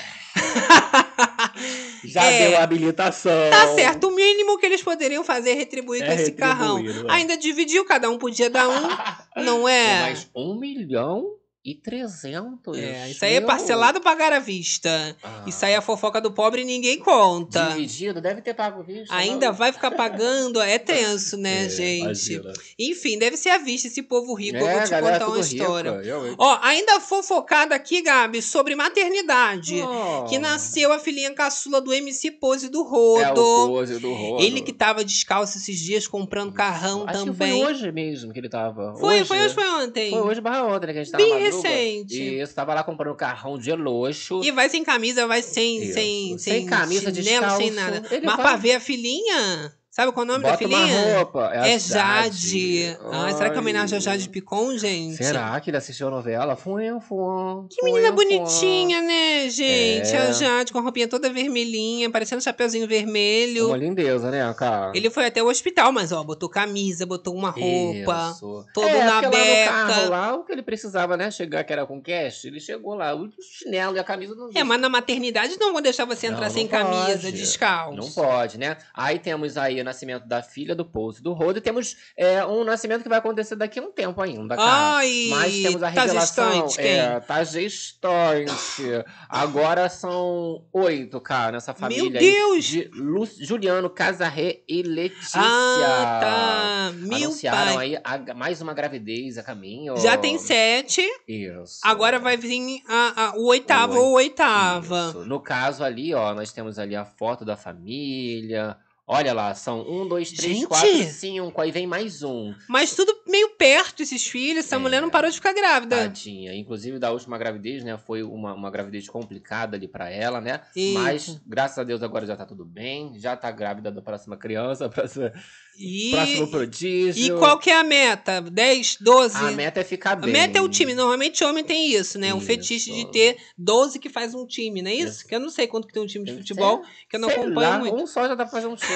Já É. deu habilitação. Tá certo, o mínimo que eles poderiam fazer é retribuir É com esse carrão. não é? Ainda dividiu, cada um podia dar um, não é? Mas um milhão? E 300. É, isso aí é parcelado pagar à vista. Ah. Isso aí é a fofoca do pobre e ninguém conta. Dividido, deve ter pago vista. Ainda não? vai ficar pagando? É tenso, né, É, gente? imagina. Enfim, deve ser à vista esse povo rico. eu É, vou te galera, contar uma tudo rico, história. eu, hein? Ó, ainda fofocada aqui, Gabi, sobre maternidade. Oh. Que nasceu a filhinha caçula do MC Pose do É o Rodo. pose do rodo. Ele que tava descalço esses dias comprando carrão Acho também. que foi hoje mesmo que ele tava. Foi, hoje, foi hoje, foi ontem. Foi hoje barra ontem, né? Que a gente tava Bem recente. Isso, tava lá comprando carrão de luxo. E vai sem camisa, vai sem, Isso. sem, Sem camisa, chinelo, sem descalço. nada. Ele Mas vai- pra ver a filhinha, sabe qual é o nome da Bota uma filhinha? roupa, é É Jade. Jade. Ah, será que é homenagem a Jade Picon, gente? Será que ele assistiu a novela? Foi, foi. Que menina bonitinha, né, gente? É. A Jade com a roupinha toda vermelhinha, parecendo um chapeuzinho vermelho. Uma lindeza, né, cara? Ele foi até o hospital, mas ó, botou camisa, botou uma roupa, Isso. todo é, na porque lá beca. carro, lá, o que ele precisava, né? Chegar, que era com cash, ele chegou lá. O chinelo e a camisa não É, mas na maternidade não vão deixar você entrar Não, sem não camisa, pode. descalço. Não pode, né? Aí temos aí o nascimento da filha do Pose do Rodo e temos é, um nascimento que vai acontecer daqui a um tempo ainda, cara. Ai, Mas temos a tá revelação. gestante, quem? É, tá gestante. Agora são oito, cara, nessa família. aí, Deus! De Lu- Juliano, Casarré e Letícia. Ah, tá. Meu Anunciaram pai. aí a- mais uma gravidez a caminho. Já tem sete. Isso. Agora vai vir a- a- o oitavo ou oitava. Isso. No caso ali, ó, nós temos ali a foto da família. Olha lá, são um, dois, três, Gente! quatro, cinco. Aí vem mais um. Mas tudo meio perto, esses filhos. Essa mulher não parou de ficar grávida. Tadinha. Inclusive, da última gravidez, né? Foi uma, uma gravidez complicada ali pra ela, né? Eita. Mas, graças a Deus, agora já tá tudo bem. Já tá grávida da próxima criança, próxima, E, próximo prodígio. e qual que é a meta? 10, 12? A meta é ficar A bem. meta é o time. Normalmente homem tem isso, né? O fetiche de ter 12 que faz um time, não é isso? Que eu não sei quanto que tem um time de futebol, que eu não Sei acompanho lá, muito. Um só já dá pra fazer um time.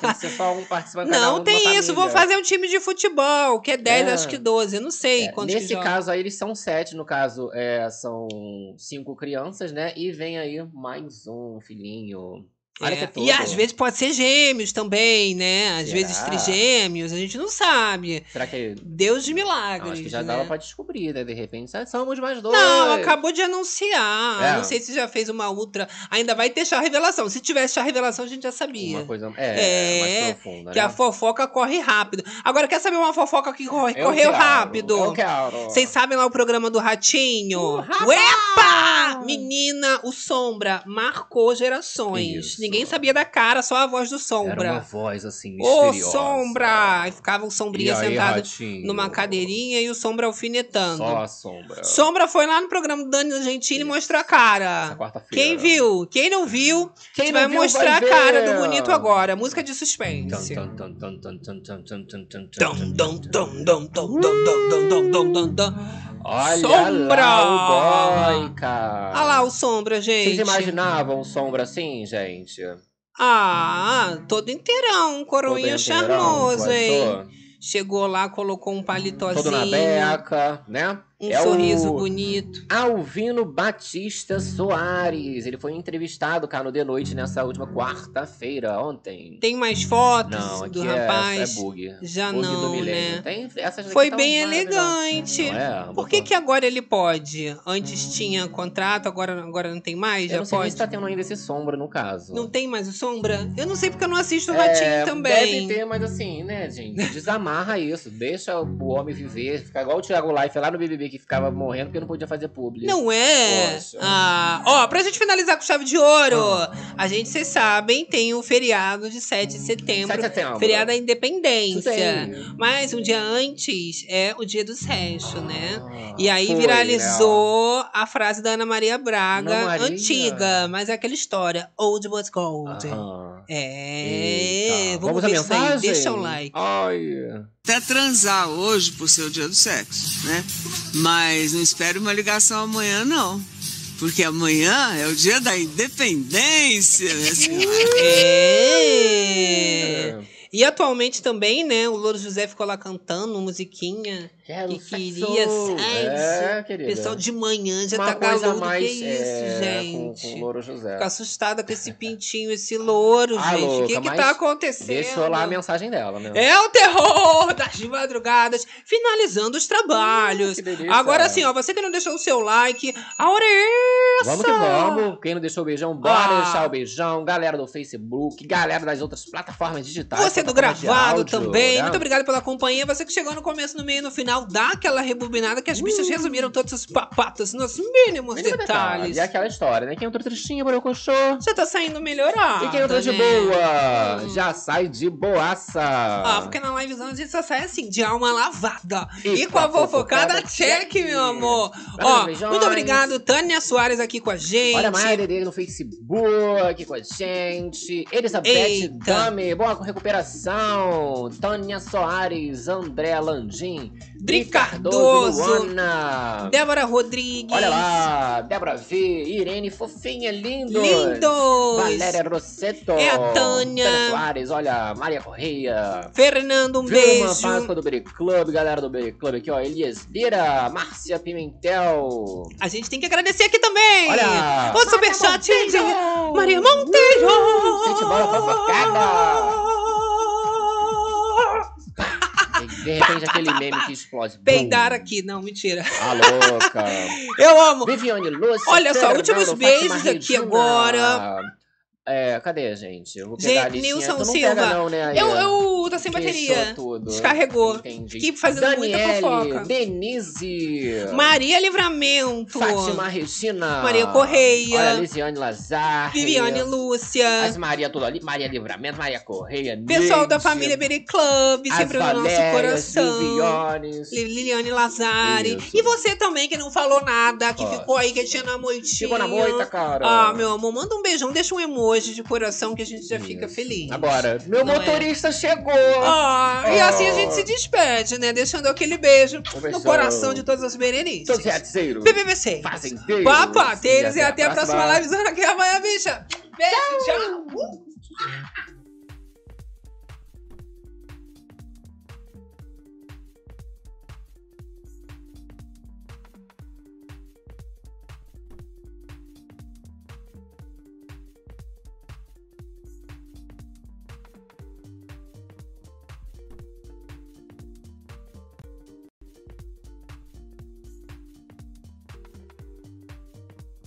Tem que ser só um participante um Não, uma tem isso. Vou família. fazer um time de futebol, que é 10, É. acho que 12. Eu não sei É, quantos Nesse caso aí, eles são sete. No caso, é, são cinco crianças, né? E vem aí mais um filhinho. Olha É, que tudo. E às vezes pode ser gêmeos também, né? Às Será? vezes trigêmeos, a gente não sabe. Será que. Deus de milagres. Não, acho que já né? dava pra descobrir, né? De repente, ah, somos mais dois. Não, acabou de anunciar. É. Não sei se já fez uma ultra. Ainda vai ter chá revelação. Se tivesse chá revelação, a gente já sabia. Uma coisa é, mais profunda, que né? a fofoca corre rápido. Agora, quer saber uma fofoca que corre, Eu correu quero, rápido? eu quero. Vocês sabem lá o programa do Ratinho? Uepa! Menina, o Sombra marcou gerações. Isso ninguém sabia da cara, só a voz do Sombra. Era uma voz, assim, misteriosa. Ô, Sombra! E ficava o Sombrinha aí, sentado ratinho? numa cadeirinha e o Sombra alfinetando. Só a Sombra. Sombra foi lá no programa do Dani Gentili e mostrou a cara. Quem viu? Quem não viu, Quem não vai viu, mostrar vai a cara do bonito agora. Música de suspense. Olha Sombra! lá o boy, cara. Olha lá o Sombra, gente. Vocês imaginavam um sombra assim, gente? Ah, todo inteirão, coroinha Todo inteirão, charmoso, hein? gostou? Chegou lá, colocou um paletózinho. Todo na beca, né? Um É sorriso o bonito. Alvino Batista Soares. Ele foi entrevistado, cara, no The Noite nessa última quarta-feira, ontem. Tem mais fotos Não, aqui do é, rapaz? é bug. Já Bug não, né? Tem, Foi tão bem maravilhosas. elegante. Não é? Por que, que agora ele pode? Antes tinha contrato, agora, agora não tem mais? Eu Já não sei pode? se tá tendo ainda esse sombra no caso. Não tem mais o Sombra? Eu não sei porque eu não assisto o É, Ratinho também. Deve ter, mas assim, né, gente? Desamarra isso. Deixa o homem viver. Ficar igual o Thiago Life lá no BBB que ficava morrendo porque não podia fazer publi. Não é? Poxa. Ah, ó, pra gente finalizar com chave de ouro, a gente, vocês sabem, tem o feriado de 7 de setembro. 7 de setembro. Feriado da Independência. Mas um dia antes é o dia do sexo, né? E aí foi, viralizou a frase da Ana Maria Braga, Maria? antiga, mas é aquela história, old but gold. Aham. É, Eita. vamos, Vamos daí, mensagem? deixa o like. Ai. até transar hoje por ser o dia do sexo, né? Mas não espere uma ligação amanhã, não. Porque amanhã é o dia da independência, minha senhora. É. E atualmente também, né, o Louro José ficou lá cantando musiquinha. Quero que queria sexo. É. Pessoal de manhã já Uma tá coisa galando. mais, que isso, é, gente? Com, com o Louro José. Fico assustada com esse pintinho, esse louro, Ah, gente. o que louca, que tá acontecendo? Deixou lá a mensagem dela, né? É o terror das madrugadas, finalizando os trabalhos. delícia. Agora sim, ó, você que não deixou o seu like, a hora é essa. Vamos que vamos. Quem não deixou o beijão, bora Ah. deixar o beijão. Galera do Facebook, galera das outras plataformas digitais. Você do gravado áudio, também. né? Muito obrigado pela companhia. Você que chegou no começo, no meio e no final, dá aquela rebobinada que as bichas resumiram todas as papatas nos mínimos Mínimo detalhes. E aquela história, né? Quem entrou tristinho, borocochô. Já tá saindo melhorado. E quem entrou de né? boa, já sai de boaça. Ah, porque na livezão a gente só sai assim, de alma lavada. E, E com a fofocada, fofocada, check, meu amor. Ó, beijões. muito obrigado, Tânia Soares aqui com a gente. Olha a Maia dele no Facebook com a gente. Elizabeth. Dami, boa recuperação. Tânia Soares, André Landim, Dri Cardoso. Luana. Débora Rodrigues. Olha lá, Débora V, Irene Fofinha, lindos. Lindos. Valéria Rosseto. É a Tânia. Tânia Soares, olha, Maria Correia. Fernando, um Vilma beijo. Páscoa do Berry Club, galera do Berry Club aqui, ó. Elias Lira, Márcia Pimentel. A gente tem que agradecer aqui também. Olha! O superchat de Maria Monteiro. Gente, bora fofocada. De repente aquele meme que explode. Peidar aqui. Não, mentira. Ah, louca. Eu amo. Viviane Lúcia. Olha só, últimos beijos aqui agora. É, cadê, gente? Eu vou pegar a Gente, listinha. Nilson Silva. Não, né, eu, eu tô sem bateria. tudo. Descarregou. Entendi. Aqui fazendo muita Daniele, fofoca. Denise. Maria Livramento. Fátima Regina. Maria Correia. Olha, Lisiane Lazar. Viviane Lúcia. As Maria tudo ali. Maria Livramento, Maria Correia. Pessoal da família Berry Club, sempre no nosso coração. Vivianes. Li- Liliane Lazari. Isso. E você também, que não falou nada, que Ó. ficou aí quietinha na moitinha. Ficou na moita, cara. Ah, meu amor, manda um beijão, deixa um emoji de coração que a gente já fica feliz. Agora, meu Não é? motorista chegou. Ah, e Ah. assim a gente se despede, né? Deixando aquele beijo no coração de todas as berenices. Todos reticeiros. BBB6. Fazendeiros. Papateiros e E até a próxima livezona aqui amanhã, bicha. Beijo, tchau.